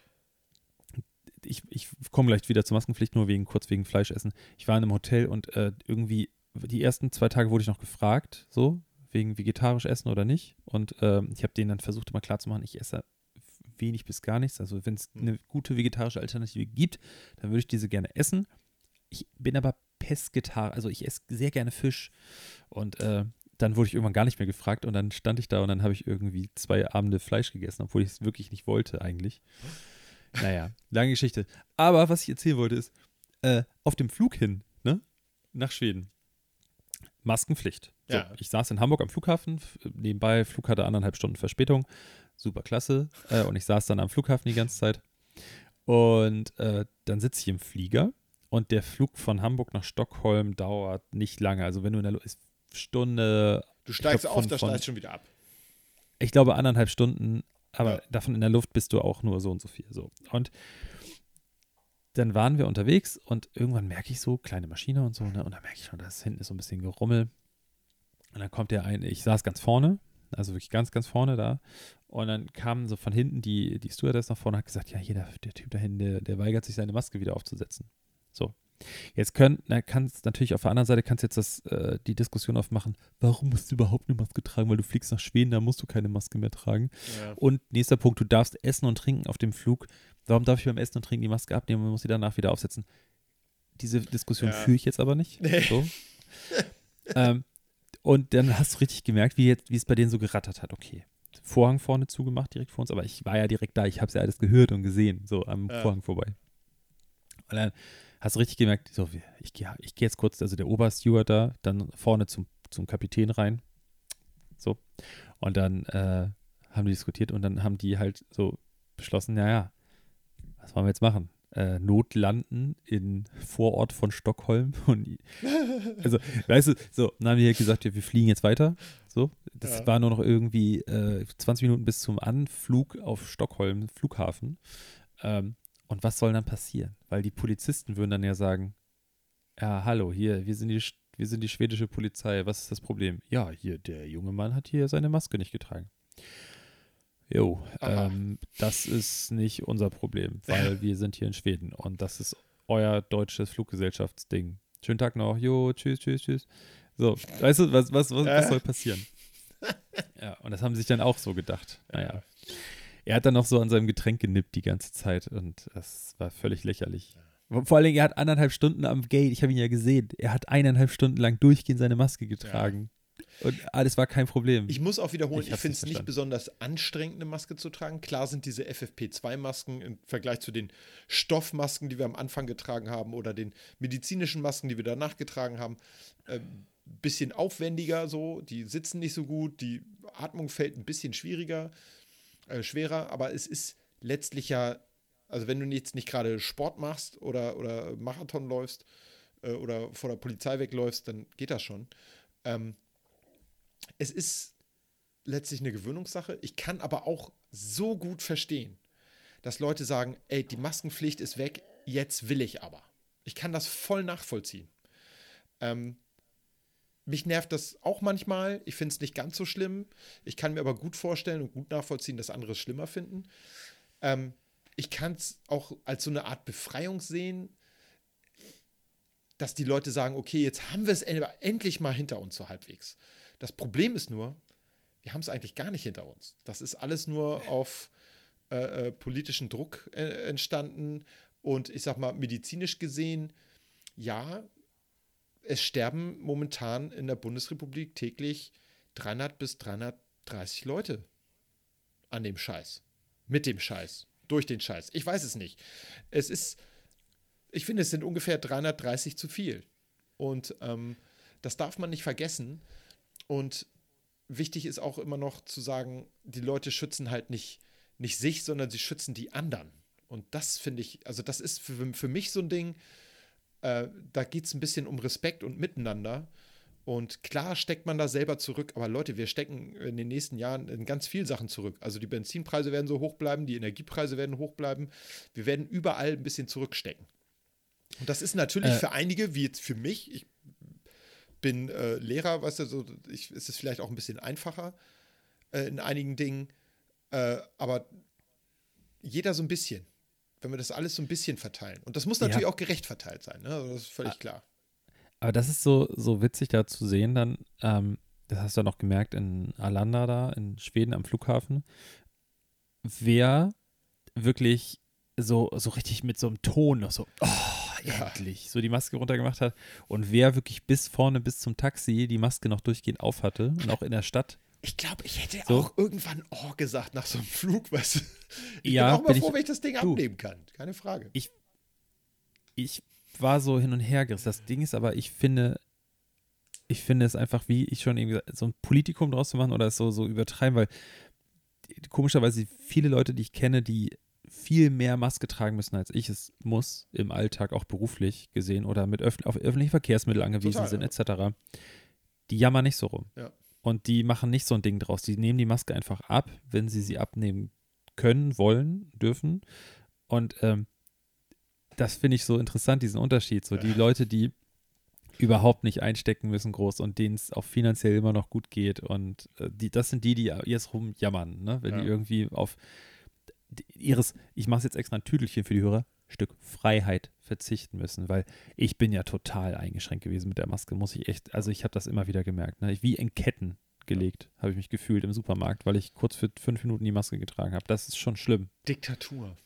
ich, ich komme gleich wieder zur Maskenpflicht, nur wegen kurz wegen Fleischessen. Ich war in einem Hotel und äh, irgendwie die ersten zwei Tage wurde ich noch gefragt, so, wegen vegetarisch essen oder nicht. Und ähm, ich habe denen dann versucht, immer klarzumachen, ich esse wenig bis gar nichts. Also wenn es hm. eine gute vegetarische Alternative gibt, dann würde ich diese gerne essen. Ich bin aber Pesketarier, also ich esse sehr gerne Fisch. Und äh, dann wurde ich irgendwann gar nicht mehr gefragt und dann stand ich da und dann habe ich irgendwie zwei Abende Fleisch gegessen, obwohl ich es wirklich nicht wollte eigentlich. Naja, lange Geschichte. Aber was ich erzählen wollte ist, äh, auf dem Flug hin, ne, nach Schweden, Maskenpflicht. So, ja. Ich saß in Hamburg am Flughafen, nebenbei Flug hatte anderthalb Stunden Verspätung, super klasse. Äh, und ich saß dann am Flughafen die ganze Zeit. Und äh, dann sitze ich im Flieger und der Flug von Hamburg nach Stockholm dauert nicht lange. Also wenn du in der ist Stunde. Du steigst glaub, auf, da steigst schon wieder ab. Ich glaube anderthalb Stunden, aber ja. davon in der Luft bist du auch nur so und so viel. So. Und dann waren wir unterwegs und irgendwann merke ich so, kleine Maschine und so, ne? Und dann merke ich schon, da hinten ist so ein bisschen Gerummel. Und dann kommt der ein, ich saß ganz vorne, also wirklich ganz, ganz vorne da. Und dann kam so von hinten die, die Stewardess nach vorne und hat gesagt, ja, hier, der, der Typ da hinten, der, der weigert sich, seine Maske wieder aufzusetzen. So. Jetzt können, na, kannst natürlich auf der anderen Seite kannst jetzt das, äh, die Diskussion aufmachen, warum musst du überhaupt eine Maske tragen, weil du fliegst nach Schweden, da musst du keine Maske mehr tragen. Ja. Und nächster Punkt, du darfst essen und trinken auf dem Flug. Warum darf ich beim Essen und Trinken die Maske abnehmen und muss sie danach wieder aufsetzen? Diese Diskussion ja. führe ich jetzt aber nicht. Nee. So. ähm, und dann hast du richtig gemerkt, wie, jetzt, wie es bei denen so gerattert hat. Okay, Vorhang vorne zugemacht, direkt vor uns, aber ich war ja direkt da, ich habe es ja alles gehört und gesehen, so am ja. Vorhang vorbei. Und dann hast du richtig gemerkt, so, ich gehe ich geh jetzt kurz, also der Obersteward da, dann vorne zum, zum Kapitän rein. So. Und dann äh, haben die diskutiert und dann haben die halt so beschlossen, naja, was wollen wir jetzt machen? Äh, Notlanden in Vorort von Stockholm. Und, also, weißt du, so, dann haben die halt gesagt, ja, wir fliegen jetzt weiter. So, das ja. war nur noch irgendwie äh, 20 Minuten bis zum Anflug auf Stockholm, Flughafen. Ähm, und was soll dann passieren? Weil die Polizisten würden dann ja sagen, ja, hallo, hier, wir sind die, wir sind die schwedische Polizei, was ist das Problem? Ja, hier, der junge Mann hat hier seine Maske nicht getragen. Jo, ähm, das ist nicht unser Problem, weil wir sind hier in Schweden und das ist euer deutsches Fluggesellschaftsding. Schönen Tag noch, jo, tschüss, tschüss, tschüss. So, weißt du, was, was, was, was soll passieren? ja, und das haben sie sich dann auch so gedacht. Naja. Er hat dann noch so an seinem Getränk genippt die ganze Zeit und das war völlig lächerlich. Vor allem, er hat anderthalb Stunden am Gate, ich habe ihn ja gesehen, er hat eineinhalb Stunden lang durchgehend seine Maske getragen. Ja. Und alles war kein Problem. Ich muss auch wiederholen, ich, ich finde es nicht besonders anstrengend, eine Maske zu tragen. Klar sind diese FFP2-Masken im Vergleich zu den Stoffmasken, die wir am Anfang getragen haben, oder den medizinischen Masken, die wir danach getragen haben, ein äh, bisschen aufwendiger so. Die sitzen nicht so gut, die Atmung fällt ein bisschen schwieriger, äh, schwerer, aber es ist letztlich ja also wenn du jetzt nicht gerade Sport machst oder, oder Marathon läufst äh, oder vor der Polizei wegläufst, dann geht das schon. Ähm, es ist letztlich eine Gewöhnungssache. Ich kann aber auch so gut verstehen, dass Leute sagen, ey, die Maskenpflicht ist weg, jetzt will ich aber. Ich kann das voll nachvollziehen. Ähm, mich nervt das auch manchmal. Ich finde es nicht ganz so schlimm. Ich kann mir aber gut vorstellen und gut nachvollziehen, dass andere es schlimmer finden. Ähm, ich kann es auch als so eine Art Befreiung sehen, dass die Leute sagen, okay, jetzt haben wir es endlich mal hinter uns so halbwegs. Das Problem ist nur, wir haben es eigentlich gar nicht hinter uns. Das ist alles nur auf äh, äh, politischen Druck äh, entstanden und ich sag mal, medizinisch gesehen, ja, es sterben momentan in der Bundesrepublik täglich 300 bis 330 Leute an dem Scheiß. Mit dem Scheiß durch den Scheiß. Ich weiß es nicht. Es ist, ich finde, es sind ungefähr 330 zu viel. Und ähm, das darf man nicht vergessen. Und wichtig ist auch immer noch zu sagen, die Leute schützen halt nicht, nicht sich, sondern sie schützen die anderen. Und das finde ich, also das ist für, für mich so ein Ding, äh, da geht es ein bisschen um Respekt und Miteinander. Und klar steckt man da selber zurück, aber Leute, wir stecken in den nächsten Jahren in ganz vielen Sachen zurück. Also die Benzinpreise werden so hoch bleiben, die Energiepreise werden hoch bleiben. Wir werden überall ein bisschen zurückstecken. Und das ist natürlich äh, für einige, wie jetzt für mich, ich bin äh, Lehrer, weißt du, so, ich, ist es vielleicht auch ein bisschen einfacher äh, in einigen Dingen, äh, aber jeder so ein bisschen. Wenn wir das alles so ein bisschen verteilen. Und das muss natürlich ja. auch gerecht verteilt sein, ne? Also das ist völlig ah, klar. Aber das ist so, so witzig da zu sehen dann, ähm, das hast du ja noch gemerkt in Alanda da, in Schweden am Flughafen, wer wirklich so, so richtig mit so einem Ton noch so, oh, ja. endlich, so die Maske runtergemacht hat und wer wirklich bis vorne, bis zum Taxi die Maske noch durchgehend aufhatte und auch in der Stadt. Ich glaube, ich hätte so. auch irgendwann Oh gesagt nach so einem Flug, weißt du. Ich ja, bin auch mal bin froh, ich, wenn ich das Ding du, abnehmen kann. Keine Frage. Ich, ich war so hin und her gerissen. Das Ding ist aber, ich finde, ich finde es einfach, wie ich schon eben gesagt so ein Politikum draus zu machen oder es so, so übertreiben, weil komischerweise viele Leute, die ich kenne, die viel mehr Maske tragen müssen, als ich es muss, im Alltag, auch beruflich gesehen oder mit öf auf öffentliche Verkehrsmittel angewiesen Total, sind, ja. etc., die jammern nicht so rum. Ja. Und die machen nicht so ein Ding draus. Die nehmen die Maske einfach ab, wenn sie sie abnehmen können, wollen, dürfen. Und ähm, das finde ich so interessant, diesen Unterschied. So die Leute, die überhaupt nicht einstecken müssen groß und denen es auch finanziell immer noch gut geht und äh, die, das sind die, die jetzt rumjammern, ne? wenn ja. die irgendwie auf ihres, ich mache jetzt extra ein Tüdelchen für die Hörer, Stück Freiheit verzichten müssen, weil ich bin ja total eingeschränkt gewesen mit der Maske, muss ich echt, also ich habe das immer wieder gemerkt, ne? wie in Ketten gelegt, habe ich mich gefühlt im Supermarkt, weil ich kurz für fünf Minuten die Maske getragen habe. Das ist schon schlimm. Diktatur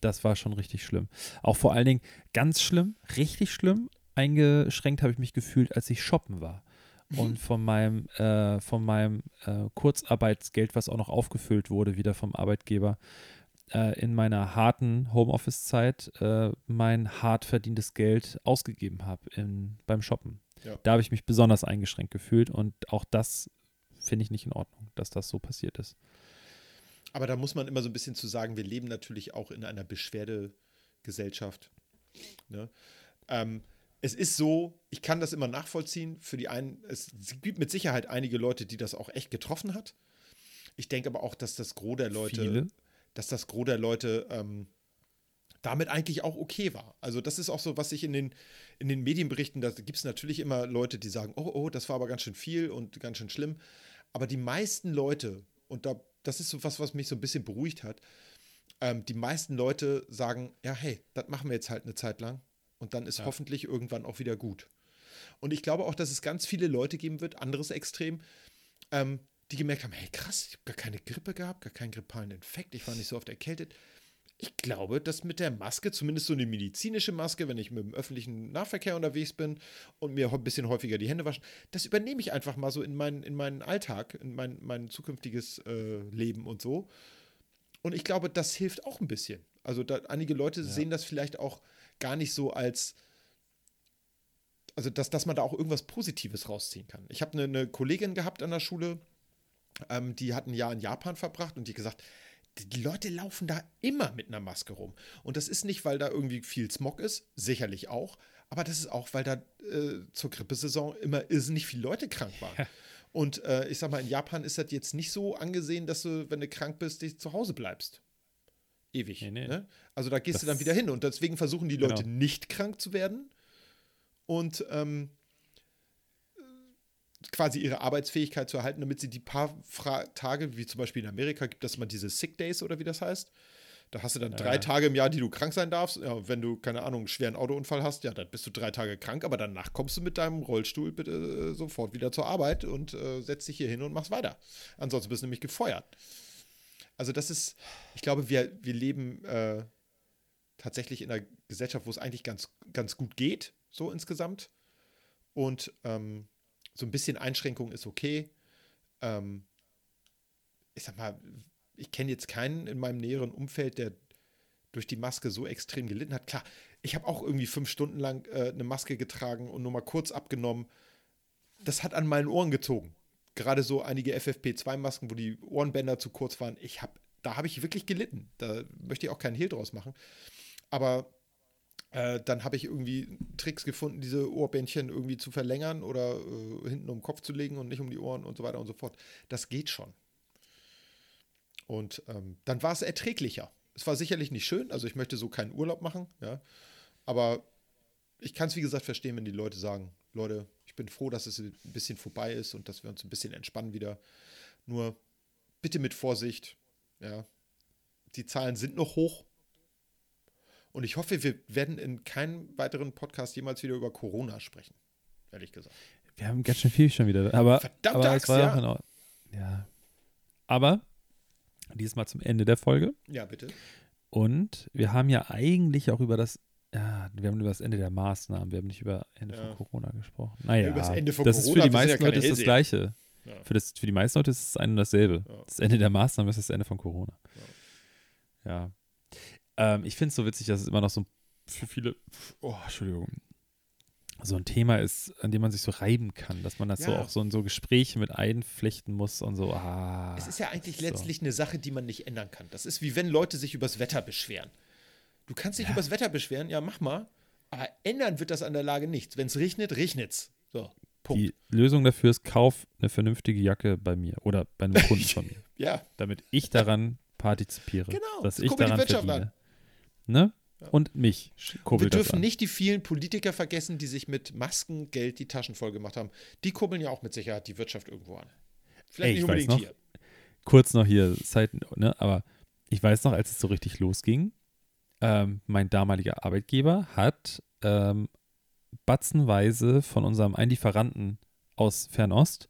das war schon richtig schlimm. Auch vor allen Dingen ganz schlimm, richtig schlimm. Eingeschränkt habe ich mich gefühlt, als ich shoppen war. Mhm. Und von meinem, äh, von meinem äh, Kurzarbeitsgeld, was auch noch aufgefüllt wurde, wieder vom Arbeitgeber, äh, in meiner harten Homeoffice-Zeit äh, mein hart verdientes Geld ausgegeben habe beim Shoppen. Ja. Da habe ich mich besonders eingeschränkt gefühlt und auch das finde ich nicht in Ordnung, dass das so passiert ist. Aber da muss man immer so ein bisschen zu sagen, wir leben natürlich auch in einer Beschwerdegesellschaft. Ne? Ähm, es ist so, ich kann das immer nachvollziehen. Für die einen, es gibt mit Sicherheit einige Leute, die das auch echt getroffen hat. Ich denke aber auch, dass das Gros der Leute, Viele? Dass das Gros der Leute ähm, damit eigentlich auch okay war. Also das ist auch so, was ich in den, in den Medienberichten, da gibt es natürlich immer Leute, die sagen, oh, oh, das war aber ganz schön viel und ganz schön schlimm. Aber die meisten Leute, und da das ist so was, was mich so ein bisschen beruhigt hat. Ähm, die meisten Leute sagen, ja, hey, das machen wir jetzt halt eine Zeit lang und dann ist ja. hoffentlich irgendwann auch wieder gut. Und ich glaube auch, dass es ganz viele Leute geben wird, anderes Extrem, ähm, die gemerkt haben, hey krass, ich habe gar keine Grippe gehabt, gar keinen grippalen Infekt, ich war nicht so oft erkältet. ich glaube, dass mit der Maske, zumindest so eine medizinische Maske, wenn ich mit dem öffentlichen Nahverkehr unterwegs bin und mir ein bisschen häufiger die Hände waschen, das übernehme ich einfach mal so in, mein, in meinen Alltag, in mein, mein zukünftiges äh, Leben und so. Und ich glaube, das hilft auch ein bisschen. Also da, einige Leute ja. sehen das vielleicht auch gar nicht so als, also dass, dass man da auch irgendwas Positives rausziehen kann. Ich habe eine, eine Kollegin gehabt an der Schule, ähm, die hat ein Jahr in Japan verbracht und die gesagt, die Leute laufen da immer mit einer Maske rum. Und das ist nicht, weil da irgendwie viel Smog ist, sicherlich auch, aber das ist auch, weil da äh, zur Grippesaison immer irrsinnig viele Leute krank waren. Ja. Und äh, ich sag mal, in Japan ist das jetzt nicht so angesehen, dass du, wenn du krank bist, dich zu Hause bleibst. Ewig. Nee, nee. Ne? Also da gehst das du dann wieder hin. Und deswegen versuchen die Leute genau. nicht krank zu werden. Und ähm, quasi ihre Arbeitsfähigkeit zu erhalten, damit sie die paar Fra Tage, wie zum Beispiel in Amerika, gibt es mal diese Sick Days oder wie das heißt. Da hast du dann ja. drei Tage im Jahr, die du krank sein darfst. Ja, wenn du, keine Ahnung, einen schweren Autounfall hast, ja, dann bist du drei Tage krank, aber danach kommst du mit deinem Rollstuhl bitte äh, sofort wieder zur Arbeit und äh, setzt dich hier hin und machst weiter. Ansonsten bist du nämlich gefeuert. Also, das ist, ich glaube, wir, wir leben äh, tatsächlich in einer Gesellschaft, wo es eigentlich ganz, ganz gut geht, so insgesamt. Und ähm, so ein bisschen Einschränkung ist okay. Ähm, ich sag mal, ich kenne jetzt keinen in meinem näheren Umfeld, der durch die Maske so extrem gelitten hat. Klar, ich habe auch irgendwie fünf Stunden lang äh, eine Maske getragen und nur mal kurz abgenommen. Das hat an meinen Ohren gezogen. Gerade so einige FFP2-Masken, wo die Ohrenbänder zu kurz waren. Ich habe, da habe ich wirklich gelitten. Da möchte ich auch keinen Hehl draus machen. Aber äh, dann habe ich irgendwie Tricks gefunden, diese Ohrbändchen irgendwie zu verlängern oder äh, hinten um den Kopf zu legen und nicht um die Ohren und so weiter und so fort. Das geht schon. Und ähm, dann war es erträglicher. Es war sicherlich nicht schön, also ich möchte so keinen Urlaub machen, ja. Aber ich kann es, wie gesagt, verstehen, wenn die Leute sagen, Leute, ich bin froh, dass es ein bisschen vorbei ist und dass wir uns ein bisschen entspannen wieder. Nur bitte mit Vorsicht, ja. Die Zahlen sind noch hoch, und ich hoffe, wir werden in keinem weiteren Podcast jemals wieder über Corona sprechen. Ehrlich gesagt. Wir haben ganz schön viel schon wieder. Aber, Verdammt, aber Axt, ja. Auch ja. Aber diesmal zum Ende der Folge. Ja, bitte. Und wir haben ja eigentlich auch über das, ja, wir haben über das Ende der Maßnahmen, wir haben nicht über Ende ja. von Corona gesprochen. Naja, ja, über das Ende von das Corona, ist für die meisten ja Leute ist das Gleiche. Für, das, für die meisten Leute ist es ein und dasselbe. Das Ende der Maßnahmen ist das Ende von Corona. Ja. Ähm, ich finde es so witzig, dass es immer noch so für viele, oh, Entschuldigung, so ein Thema ist, an dem man sich so reiben kann, dass man das ja. so auch so in so Gespräche mit einflechten muss und so. Ah, es ist ja eigentlich letztlich so. eine Sache, die man nicht ändern kann. Das ist wie wenn Leute sich übers Wetter beschweren. Du kannst dich ja. übers Wetter beschweren, ja, mach mal. Aber ändern wird das an der Lage nichts. Wenn es regnet, regnet's. So, Punkt. Die Lösung dafür ist, kauf eine vernünftige Jacke bei mir oder bei einem Kunden von mir. ja. Damit ich daran partizipiere. Genau. Dass ich daran verdiene. An. Ne? Und mich. Wir dürfen nicht die vielen Politiker vergessen, die sich mit Maskengeld die Taschen voll gemacht haben. Die kurbeln ja auch mit Sicherheit die Wirtschaft irgendwo an. Vielleicht Ey, nicht unbedingt noch, hier. Kurz noch hier, Zeit, ne, aber ich weiß noch, als es so richtig losging, ähm, mein damaliger Arbeitgeber hat ähm, batzenweise von unserem Einlieferanten aus Fernost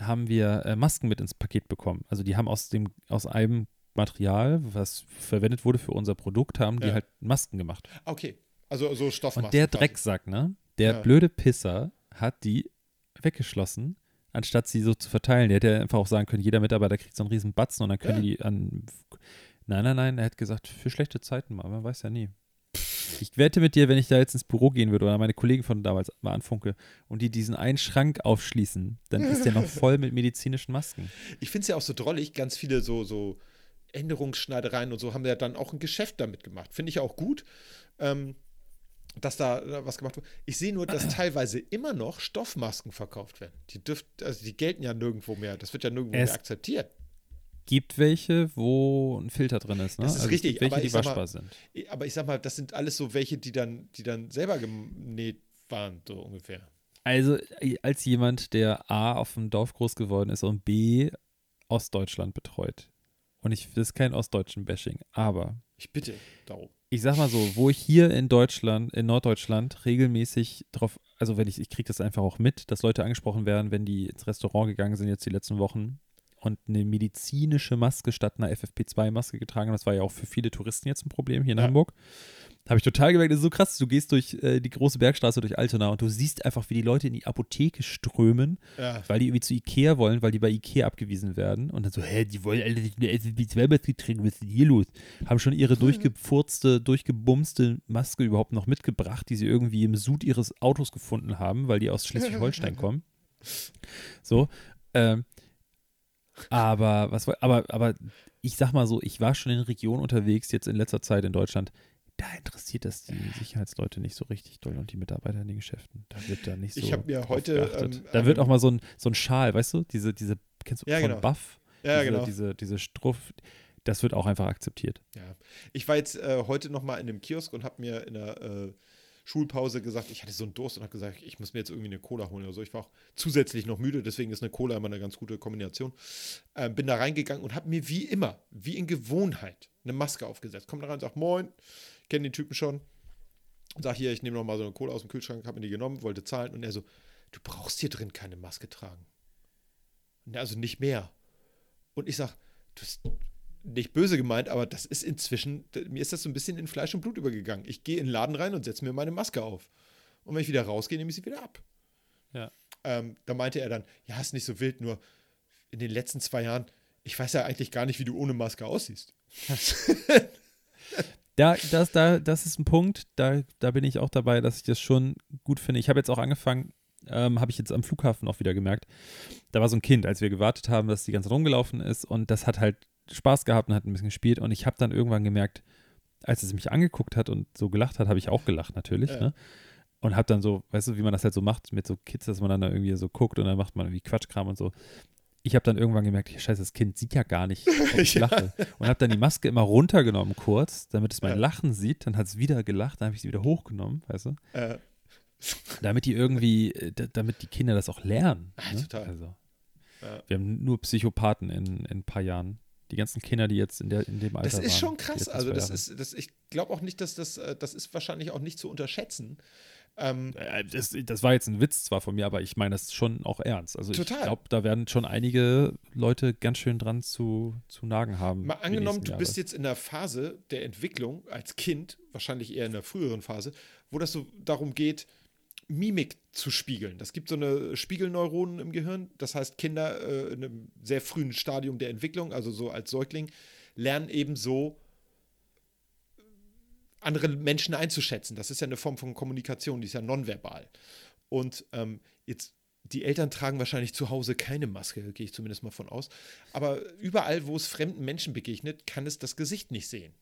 haben wir äh, Masken mit ins Paket bekommen. Also die haben aus dem aus einem Material, was verwendet wurde für unser Produkt, haben die ja. halt Masken gemacht. Okay, also so Stoffmasken. Und der Drecksack, ne? Der ja. blöde Pisser hat die weggeschlossen, anstatt sie so zu verteilen. Der hätte einfach auch sagen können, jeder Mitarbeiter kriegt so einen riesen Batzen und dann können ja. die an. Nein, nein, nein, er hat gesagt, für schlechte Zeiten mal, man weiß ja nie. Ich wette mit dir, wenn ich da jetzt ins Büro gehen würde oder meine Kollegen von damals mal anfunke und die diesen einen Schrank aufschließen, dann ist der noch voll mit medizinischen Masken. Ich finde es ja auch so drollig, ganz viele so, so Änderungsschneidereien und so haben ja dann auch ein Geschäft damit gemacht. Finde ich auch gut, ähm, dass da was gemacht wird. Ich sehe nur, dass teilweise immer noch Stoffmasken verkauft werden. Die dürft, also die gelten ja nirgendwo mehr. Das wird ja nirgendwo es mehr akzeptiert. Gibt welche, wo ein Filter drin ist, ne? Das ist also richtig, welche, die waschbar mal, sind. Aber ich sag mal, das sind alles so welche, die dann, die dann selber genäht waren, so ungefähr. Also als jemand, der A auf dem Dorf groß geworden ist und B Ostdeutschland betreut, und ich, das ist kein ostdeutschen Bashing, aber. Ich bitte darum. Ich sag mal so, wo ich hier in Deutschland, in Norddeutschland regelmäßig drauf, also wenn ich, ich kriege das einfach auch mit, dass Leute angesprochen werden, wenn die ins Restaurant gegangen sind jetzt die letzten Wochen und eine medizinische Maske statt einer FFP2-Maske getragen haben. Das war ja auch für viele Touristen jetzt ein Problem hier in Ja. Hamburg. Habe ich total gemerkt, das ist so krass. Du gehst durch äh, die große Bergstraße durch Altona und du siehst einfach, wie die Leute in die Apotheke strömen, Ja. weil die irgendwie zu Ikea wollen, weil die bei Ikea abgewiesen werden. Und dann so, hä, die wollen alle nicht eine FFP2-Maske tragen, was ist denn hier los? Haben schon ihre durchgefurzte, durchgebumste Maske überhaupt noch mitgebracht, die sie irgendwie im Sud ihres Autos gefunden haben, weil die aus Schleswig-Holstein kommen. So, ähm, aber was war, aber, aber ich sag mal so, ich war schon in Regionen unterwegs, jetzt in letzter Zeit in Deutschland, da interessiert das die Sicherheitsleute nicht so richtig doll und die Mitarbeiter in den Geschäften. Da wird da nicht so. Ich hab mir heute, ähm, da wird einem- auch mal so ein, so ein Schal, weißt du? Diese, diese, kennst du Ja, von genau. Buff? Ja, diese, genau. Diese, diese Struff, das wird auch einfach akzeptiert. Ja. Ich war jetzt äh, heute noch mal in einem Kiosk und habe mir in der äh, Schulpause gesagt, ich hatte so einen Durst und habe gesagt, ich muss mir jetzt irgendwie eine Cola holen oder so. Ich war auch zusätzlich noch müde, deswegen ist eine Cola immer eine ganz gute Kombination. Ähm, bin da reingegangen und habe mir wie immer, wie in Gewohnheit, eine Maske aufgesetzt. Komm da rein und sag, moin, kenne den Typen schon. Und sag hier, ich nehme noch mal so eine Cola aus dem Kühlschrank, habe mir die genommen, wollte zahlen und er so, du brauchst hier drin keine Maske tragen. Also nicht mehr. Und ich sag, du bist nicht böse gemeint, aber das ist inzwischen, mir ist das so ein bisschen in Fleisch und Blut übergegangen. Ich gehe in den Laden rein und setze mir meine Maske auf. Und wenn ich wieder rausgehe, nehme ich sie wieder ab. Ja. Ähm, da meinte er dann, ja, ist nicht so wild, nur in den letzten zwei Jahren, ich weiß ja eigentlich gar nicht, wie du ohne Maske aussiehst. Da, das, da, das ist ein Punkt, da, da bin ich auch dabei, dass ich das schon gut finde. Ich habe jetzt auch angefangen, ähm, habe ich jetzt am Flughafen auch wieder gemerkt. Da war so ein Kind, als wir gewartet haben, dass die ganze Zeit rumgelaufen ist und das hat halt Spaß gehabt und hat ein bisschen gespielt und ich habe dann irgendwann gemerkt, als es mich angeguckt hat und so gelacht hat, habe ich auch gelacht natürlich, Ja. ne? Und habe dann so, weißt du, wie man das halt so macht mit so Kids, dass man dann da irgendwie so guckt und dann macht man irgendwie Quatschkram und so. Ich habe dann irgendwann gemerkt, ja, scheiße, das Kind sieht ja gar nicht, ob ich Ja. lache. Und habe dann die Maske immer runtergenommen kurz, damit es mein Ja. Lachen sieht. Dann hat es wieder gelacht, dann habe ich sie wieder hochgenommen, weißt du? Äh, Damit die irgendwie, äh, da- damit die Kinder das auch lernen. Ne? total. Also, Ja. wir haben nur Psychopathen in, in ein paar Jahren. Die ganzen Kinder, die jetzt in, der, in dem Alter das ist schon krass. Also, das ist, das, ich glaube auch nicht, dass das, äh, das ist wahrscheinlich auch nicht zu unterschätzen. Ähm, Äh, Das, das war jetzt ein Witz zwar von mir, aber ich meine das schon auch ernst. Also Total. ich glaube, da werden schon einige Leute ganz schön dran zu, zu nagen haben. Mal angenommen, du bist jetzt in der Phase der Entwicklung als Kind, wahrscheinlich eher in der früheren Phase, wo das so darum geht, Mimik zu spiegeln. Das gibt so eine Spiegelneuronen im Gehirn. Das heißt, Kinder äh, in einem sehr frühen Stadium der Entwicklung, also so als Säugling, lernen eben so andere Menschen einzuschätzen. Das ist ja eine Form von Kommunikation, die ist ja nonverbal. Und ähm, jetzt, die Eltern tragen wahrscheinlich zu Hause keine Maske, gehe ich zumindest mal von aus. Aber überall, wo es fremden Menschen begegnet, kann es das Gesicht nicht sehen.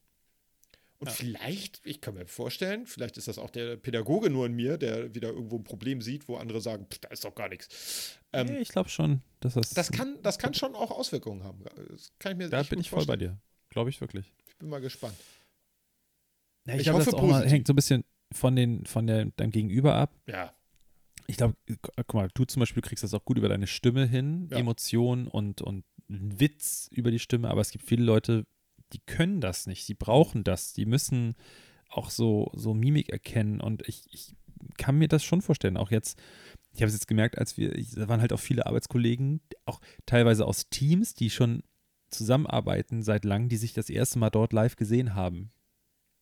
Und vielleicht, ich kann mir vorstellen, vielleicht ist das auch der Pädagoge nur in mir, der wieder irgendwo ein Problem sieht, wo andere sagen, "Pff, da ist doch gar nichts. Ähm, Nee, ich glaube schon, dass das. das, kann, das kann schon auch Auswirkungen haben. Das kann ich mir da bin ich voll bei dir. Glaube ich wirklich. Ich bin mal gespannt. Ja, Ich glaube, hoffe das mal, hängt so ein bisschen von, den, von der, deinem Gegenüber ab. Ja, Ich glaube, guck mal, du zum Beispiel kriegst das auch gut über deine Stimme hin, Ja. Emotionen und, und Witz über die Stimme, aber es gibt viele Leute, die können das nicht, die brauchen das, die müssen auch so, so Mimik erkennen und ich, ich kann mir das schon vorstellen, auch jetzt, ich habe es jetzt gemerkt, als wir, da waren halt auch viele Arbeitskollegen, auch teilweise aus Teams, die schon zusammenarbeiten seit langem, die sich das erste Mal dort live gesehen haben.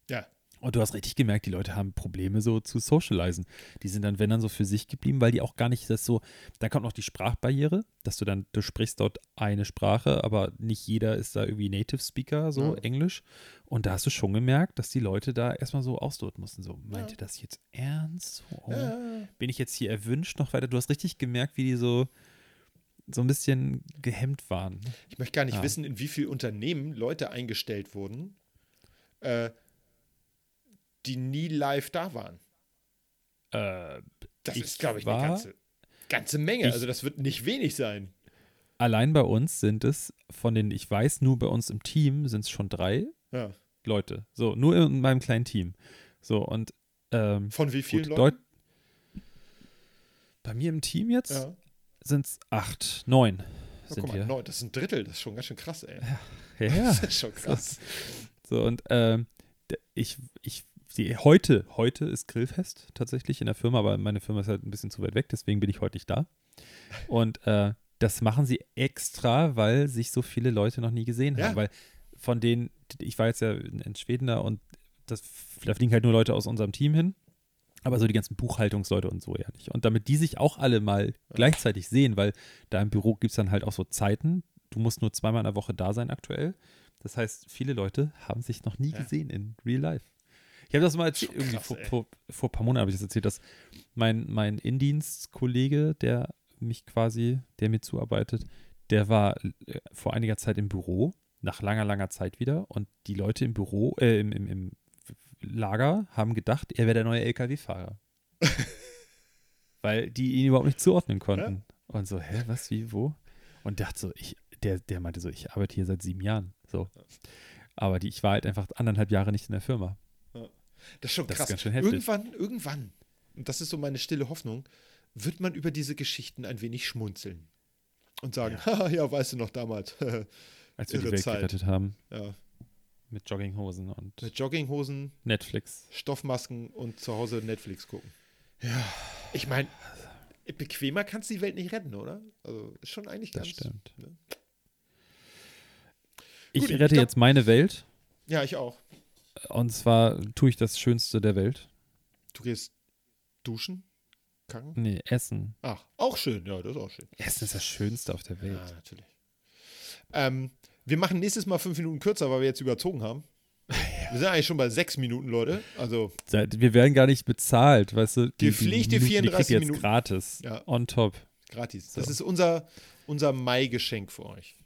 ja. Und du hast richtig gemerkt, die Leute haben Probleme so zu socialisen. Die sind dann, wenn dann so für sich geblieben, weil die auch gar nicht das so, dann kommt noch die Sprachbarriere, dass du dann, du sprichst dort eine Sprache, aber nicht jeder ist da irgendwie Native Speaker, so Ja. Englisch. Und da hast du schon gemerkt, dass die Leute da erstmal so ausdrücken mussten. So, meint Ja. ihr das jetzt ernst? Oh. Bin ich jetzt hier erwünscht noch weiter? Du hast richtig gemerkt, wie die so, so ein bisschen gehemmt waren. Ich möchte gar nicht Ja. wissen, in wie viel Unternehmen Leute eingestellt wurden, äh, die nie live da waren. Äh, Das ist, glaube ich, war- eine ganze, ganze Menge. Also das wird nicht wenig sein. allein bei uns sind es, von denen ich weiß, nur bei uns im Team sind es schon drei. Ja. Leute. So, nur in meinem kleinen Team. So, und ähm, Von wie vielen gut, Leuten? Deut bei mir im Team jetzt Ja. sind es acht, neun Ja, sind guck mal, neun, das ist ein Drittel, das ist schon ganz schön krass, ey. Ja, Das ist schon krass. So, und ähm, ich, ich, die, heute, heute ist Grillfest tatsächlich in der Firma, aber meine Firma ist halt ein bisschen zu weit weg, deswegen bin ich heute nicht da. Und äh, das machen sie extra, weil sich so viele Leute noch nie gesehen Ja. haben. Weil von denen, ich war jetzt ja in, Schweden da und das, da fliegen halt nur Leute aus unserem Team hin. Aber so die ganzen Buchhaltungsleute und so ja nicht. Und damit die sich auch alle mal gleichzeitig sehen, weil da im Büro gibt es dann halt auch so Zeiten. Du musst nur zweimal in der Woche da sein aktuell. Das heißt, viele Leute haben sich noch nie Ja. gesehen in Real Life. Ich habe das mal erzählt, Schon irgendwie krass, vor, vor, vor ein paar Monaten habe ich das erzählt, dass mein, mein Indienstkollege, der mich quasi, der mir zuarbeitet, der war äh, vor einiger Zeit im Büro, nach langer, langer Zeit wieder. Und die Leute im Büro, äh, im, im, im Lager haben gedacht, er wäre der neue LKW-Fahrer. Weil die ihn überhaupt nicht zuordnen konnten. Und so, hä, was, wie, wo? Und dachte so, ich, der, der meinte so, ich arbeite hier seit sieben Jahren. So. Aber die, ich war halt einfach anderthalb Jahre nicht in der Firma. Das ist schon Das ist krass. ganz schön heftig. Irgendwann, irgendwann, und das ist so meine stille Hoffnung, wird man über diese Geschichten ein wenig schmunzeln. Und sagen, ja, ja weißt du noch damals. Als wir die Welt Zeit. gerettet haben. ja, Mit Jogginghosen und mit Jogginghosen, Netflix. Stoffmasken und zu Hause Netflix gucken. Ja. Ich meine, bequemer kannst du die Welt nicht retten, oder? Also ist schon eigentlich Das ganz. stimmt. ne? Ich Gut, ich rette glaub- jetzt meine Welt. Ja, ich auch. Und zwar tue ich das Schönste der Welt. Du gehst duschen, kacken. Nee, Essen. Ach, auch schön. Ja, das ist auch schön. Essen ist das Schönste auf der Welt. Ja, natürlich. Ähm, wir machen nächstes Mal fünf Minuten kürzer, weil wir jetzt überzogen haben. Wir sind eigentlich schon bei sechs Minuten, Leute. Also, Wir werden gar nicht bezahlt, weißt du? Die, Gepflegte die Minuten, die kriegt 34 ihr jetzt Minuten. gratis. Ja. On top. gratis. So. Das ist unser, unser Mai-Geschenk für euch.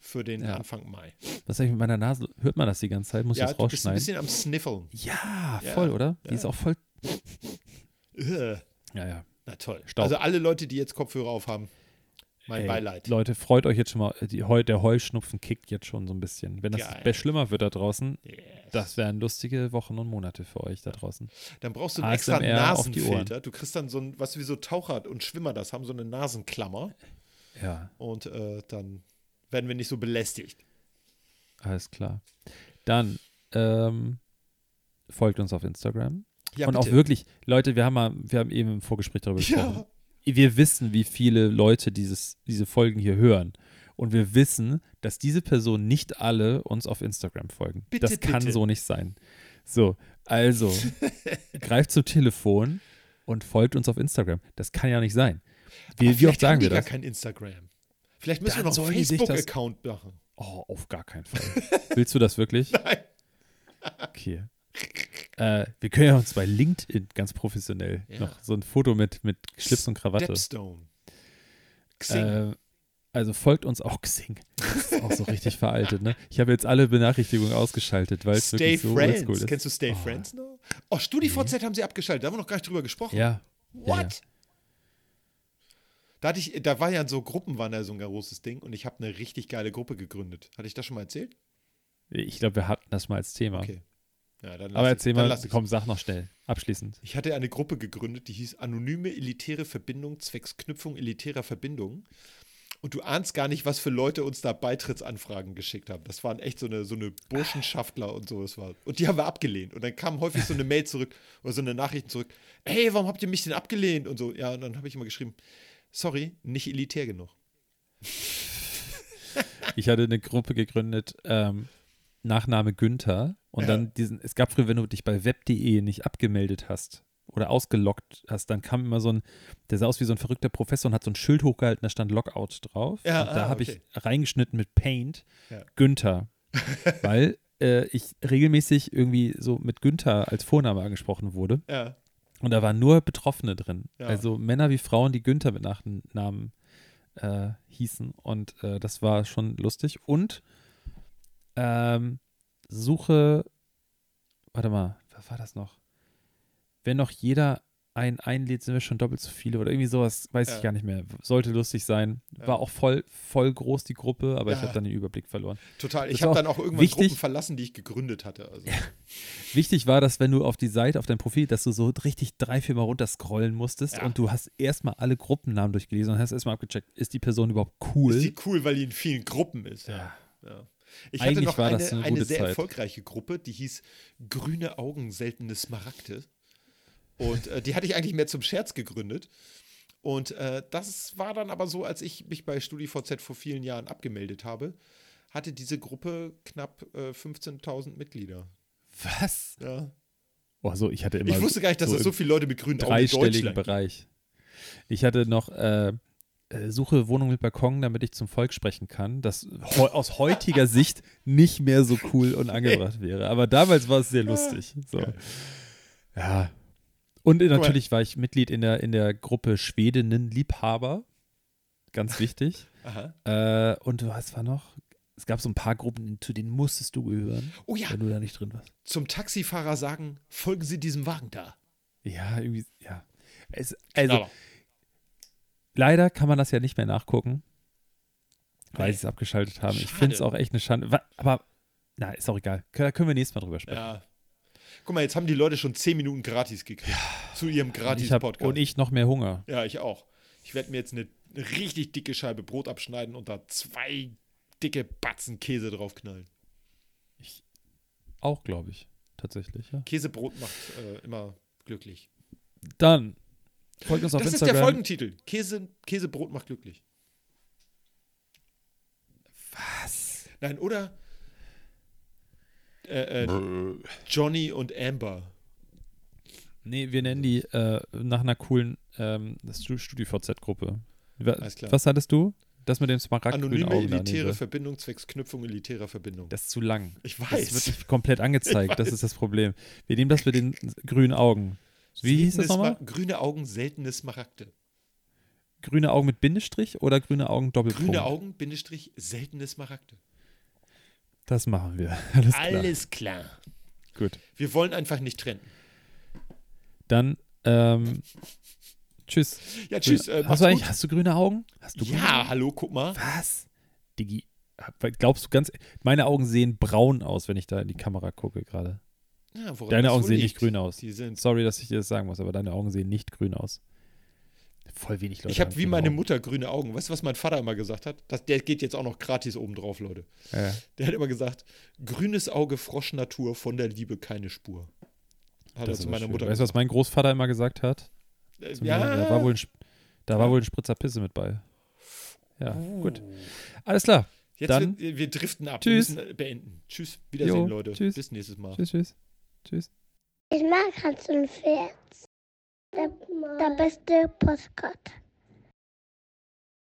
Für den Ja. Anfang Mai. Was sag ich mit meiner Nase? Hört man das die ganze Zeit? Muss ich ja, das du bist ein rausschneiden? bisschen am Sniffeln. Ja, Ja, voll, oder? Die ja. ist auch voll. Äh, Ja, ja. Na toll. Staub. Also alle Leute, die jetzt Kopfhörer aufhaben, mein Ey, Beileid. Leute, freut euch jetzt schon mal. Die, Heu- der Heulschnupfen kickt jetzt schon so ein bisschen. Wenn das Geil. schlimmer wird da draußen, Yes. das wären lustige Wochen und Monate für euch da draußen. Dann brauchst du einen extra ASMR Ohren. Nasenfilter. Du kriegst dann so ein, was wie so Taucher und Schwimmer das haben, so eine Nasenklammer. Ja, Und äh, dann werden wir nicht so belästigt. alles klar. Dann ähm, folgt uns auf Instagram. Ja, und auch wirklich, Leute, wir haben, mal, wir haben eben im Vorgespräch darüber gesprochen. Ja, Wir wissen, wie viele Leute dieses, diese Folgen hier hören. Und wir wissen, dass diese Personen nicht alle uns auf Instagram folgen. Bitte, das kann bitte. so nicht sein. So, also, greift zum Telefon und folgt uns auf Instagram. Das kann ja nicht sein. Wie, wie oft sagen haben die wir gar das? kein Instagram. Vielleicht müssen Dann wir noch einen Facebook-Account machen. Oh, auf gar keinen Fall. Willst du das wirklich? Nein. Okay. Äh, wir können ja uns bei LinkedIn ganz professionell Ja. noch so ein Foto mit, mit Schlips und Krawatte. Stepstone. Xing. Äh, also folgt uns auch Xing. Das ist auch so richtig veraltet, ne? Ich habe jetzt alle Benachrichtigungen ausgeschaltet, weil es Stay wirklich so Friends. oldschool ist. Kennst du Stay Oh. Friends noch? Oh, StudiVZ haben sie abgeschaltet. Da haben wir noch gar nicht drüber gesprochen. Ja. What? Ja, ja. Da, hatte ich, da war ja so Gruppen, waren ja so ein großes Ding und ich habe eine richtig geile Gruppe gegründet. Hatte ich das schon mal erzählt? Ich glaube, wir hatten das mal als Thema. Okay. Ja, Aber ich- erzähl dann mal, ich. komm, sag noch schnell. Abschließend. Ich hatte eine Gruppe gegründet, die hieß Anonyme Elitäre Verbindung zwecks Knüpfung elitärer Verbindungen. Und du ahnst gar nicht, was für Leute uns da Beitrittsanfragen geschickt haben. Das waren echt so eine, so eine Burschenschaftler und so. Das war. Und die haben wir abgelehnt. Und dann kam häufig so eine Mail zurück oder so eine Nachricht zurück. Hey, warum habt ihr mich denn abgelehnt? Und so. Ja, und dann habe ich immer geschrieben, sorry, nicht elitär genug. Ich hatte eine Gruppe gegründet, ähm, Nachname Günther. Und Ja. dann diesen, es gab früher, wenn du dich bei web.de nicht abgemeldet hast oder ausgeloggt hast, dann kam immer so ein, der sah aus wie so ein verrückter Professor und hat so ein Schild hochgehalten, da stand Logout drauf. Ja, und da ah, habe okay. ich reingeschnitten mit Paint Ja. Günther. weil äh, ich regelmäßig irgendwie so mit Günther als Vorname angesprochen wurde. Ja. Und da waren nur Betroffene drin. Ja. Also Männer wie Frauen, die Günther mit Nachnamen äh, hießen. Und äh, das war schon lustig. Und ähm, suche, warte mal, was war das noch? Wenn noch jeder einen einlädt, sind wir schon doppelt so viele oder irgendwie sowas, weiß Ja. ich gar nicht mehr. Sollte lustig sein. Ja. War auch voll, voll groß die Gruppe, aber ich Ja. habe dann den Überblick verloren. Total. Das Ich habe dann auch irgendwann wichtig. Gruppen verlassen, die ich gegründet hatte. Also. Wichtig war, dass wenn du auf die Seite, auf dein Profil, dass du so richtig drei, vier Mal runterscrollen musstest und du hast erstmal alle Gruppennamen durchgelesen und hast erstmal abgecheckt, ist die Person überhaupt cool? Ist die cool, weil die in vielen Gruppen ist. Ja. Ich hatte Eigentlich noch war eine, das eine eine sehr Zeit. erfolgreiche Gruppe, die hieß Grüne Augen, seltene Smaragde. Und äh, die hatte ich eigentlich mehr zum Scherz gegründet. Und äh, das war dann aber so, als ich mich bei StudiVZ vor vielen Jahren abgemeldet habe, hatte diese Gruppe knapp äh, 15.000 Mitglieder. Was? Ja. Oh, so, ich hatte immer Ich wusste gar nicht, dass so es im so viele Leute mit grünen Augen in dreistelligen Deutschland. Bereich. Ich hatte noch äh, äh, Suche Wohnung mit Balkon, damit ich zum Volk sprechen kann, das aus heutiger Sicht nicht mehr so cool und angebracht wäre. Aber damals war es sehr lustig. So. Ja. Und natürlich war ich Mitglied in der, in der Gruppe Schwedinnen-Liebhaber. Ganz wichtig. Äh, und was war noch? Es gab so ein paar Gruppen, zu denen musstest du gehören, Oh ja, wenn du da nicht drin warst. zum Taxifahrer sagen, folgen Sie diesem Wagen da. Ja, irgendwie, ja. Es, also, Aber leider kann man das ja nicht mehr nachgucken, weil Nee. sie es abgeschaltet haben. Ich Schade. finde es auch echt eine Schande. Aber, na, ist auch egal. Da können wir nächstes Mal drüber sprechen. Ja. Guck mal, jetzt haben die Leute schon 10 Minuten gratis gekriegt. Zu ihrem und, ich Gratis-Podcast. und ich noch mehr Hunger. Ja, ich auch. Ich werde mir jetzt eine richtig dicke Scheibe Brot abschneiden und da zwei dicke Batzen Käse draufknallen. Auch, glaube ich. Tatsächlich, ja. Käsebrot macht äh, immer glücklich. Dann folgt uns auf das ist der Instagram. Folgentitel. Käse, Käsebrot macht glücklich. Was? Nein, oder? Äh, äh, Johnny und Amber. Nee, wir nennen die äh, nach einer coolen ähm, StudiVZ-Gruppe. Was hattest du? Das mit dem smaragdgrünen Anonyme Augen. elitäre. Verbindung zwecks Knüpfung elitärer Verbindung. Das ist zu lang. ich Das weiß. wird nicht komplett angezeigt. Das ist das Problem. Wir nehmen das mit den grünen Augen. Wie hieß das Seltene nochmal? Sma- Grüne Augen, seltene Smaragde. Grüne Augen mit Bindestrich oder grüne Augen Doppelpunkt? Grüne Augen, Bindestrich, seltene Smaragde. Das machen wir. Alles klar. Alles klar. Gut. Wir wollen einfach nicht trennen. Dann, ähm, tschüss. Ja, tschüss. Äh, hast, du eigentlich, hast du grüne Augen? Hast du grüne Ja, Augen? hallo, guck mal. Was? Digi, glaubst du ganz, meine Augen sehen braun aus, wenn ich da in die Kamera gucke gerade. Ja, Deine Augen sehen liegt. nicht grün aus. Sorry, dass ich dir das sagen muss, aber deine Augen sehen nicht grün aus. Voll wenig Leute. Ich habe wie meine Augen. Mutter grüne Augen. Weißt du, was mein Vater immer gesagt hat? Das, der geht jetzt auch noch gratis oben drauf, Leute. Ja. Der hat immer gesagt: grünes Auge, Froschnatur, von der Liebe keine Spur. Hat er Das ist zu meiner schön. Mutter Weißt du, was mein Großvater immer gesagt hat? Äh, mir? Da war wohl ein, da war wohl ein Spritzer Pisse mit bei. Ja, gut. Alles klar. Jetzt Dann- wir, wir driften ab. Tschüss. Wir müssen äh, beenden. Tschüss. Wiedersehen, Jo, Leute. tschüss. Bis nächstes Mal. Tschüss, tschüss. Tschüss. Ich mag Hans und Pferd. Der, der beste Postkarte.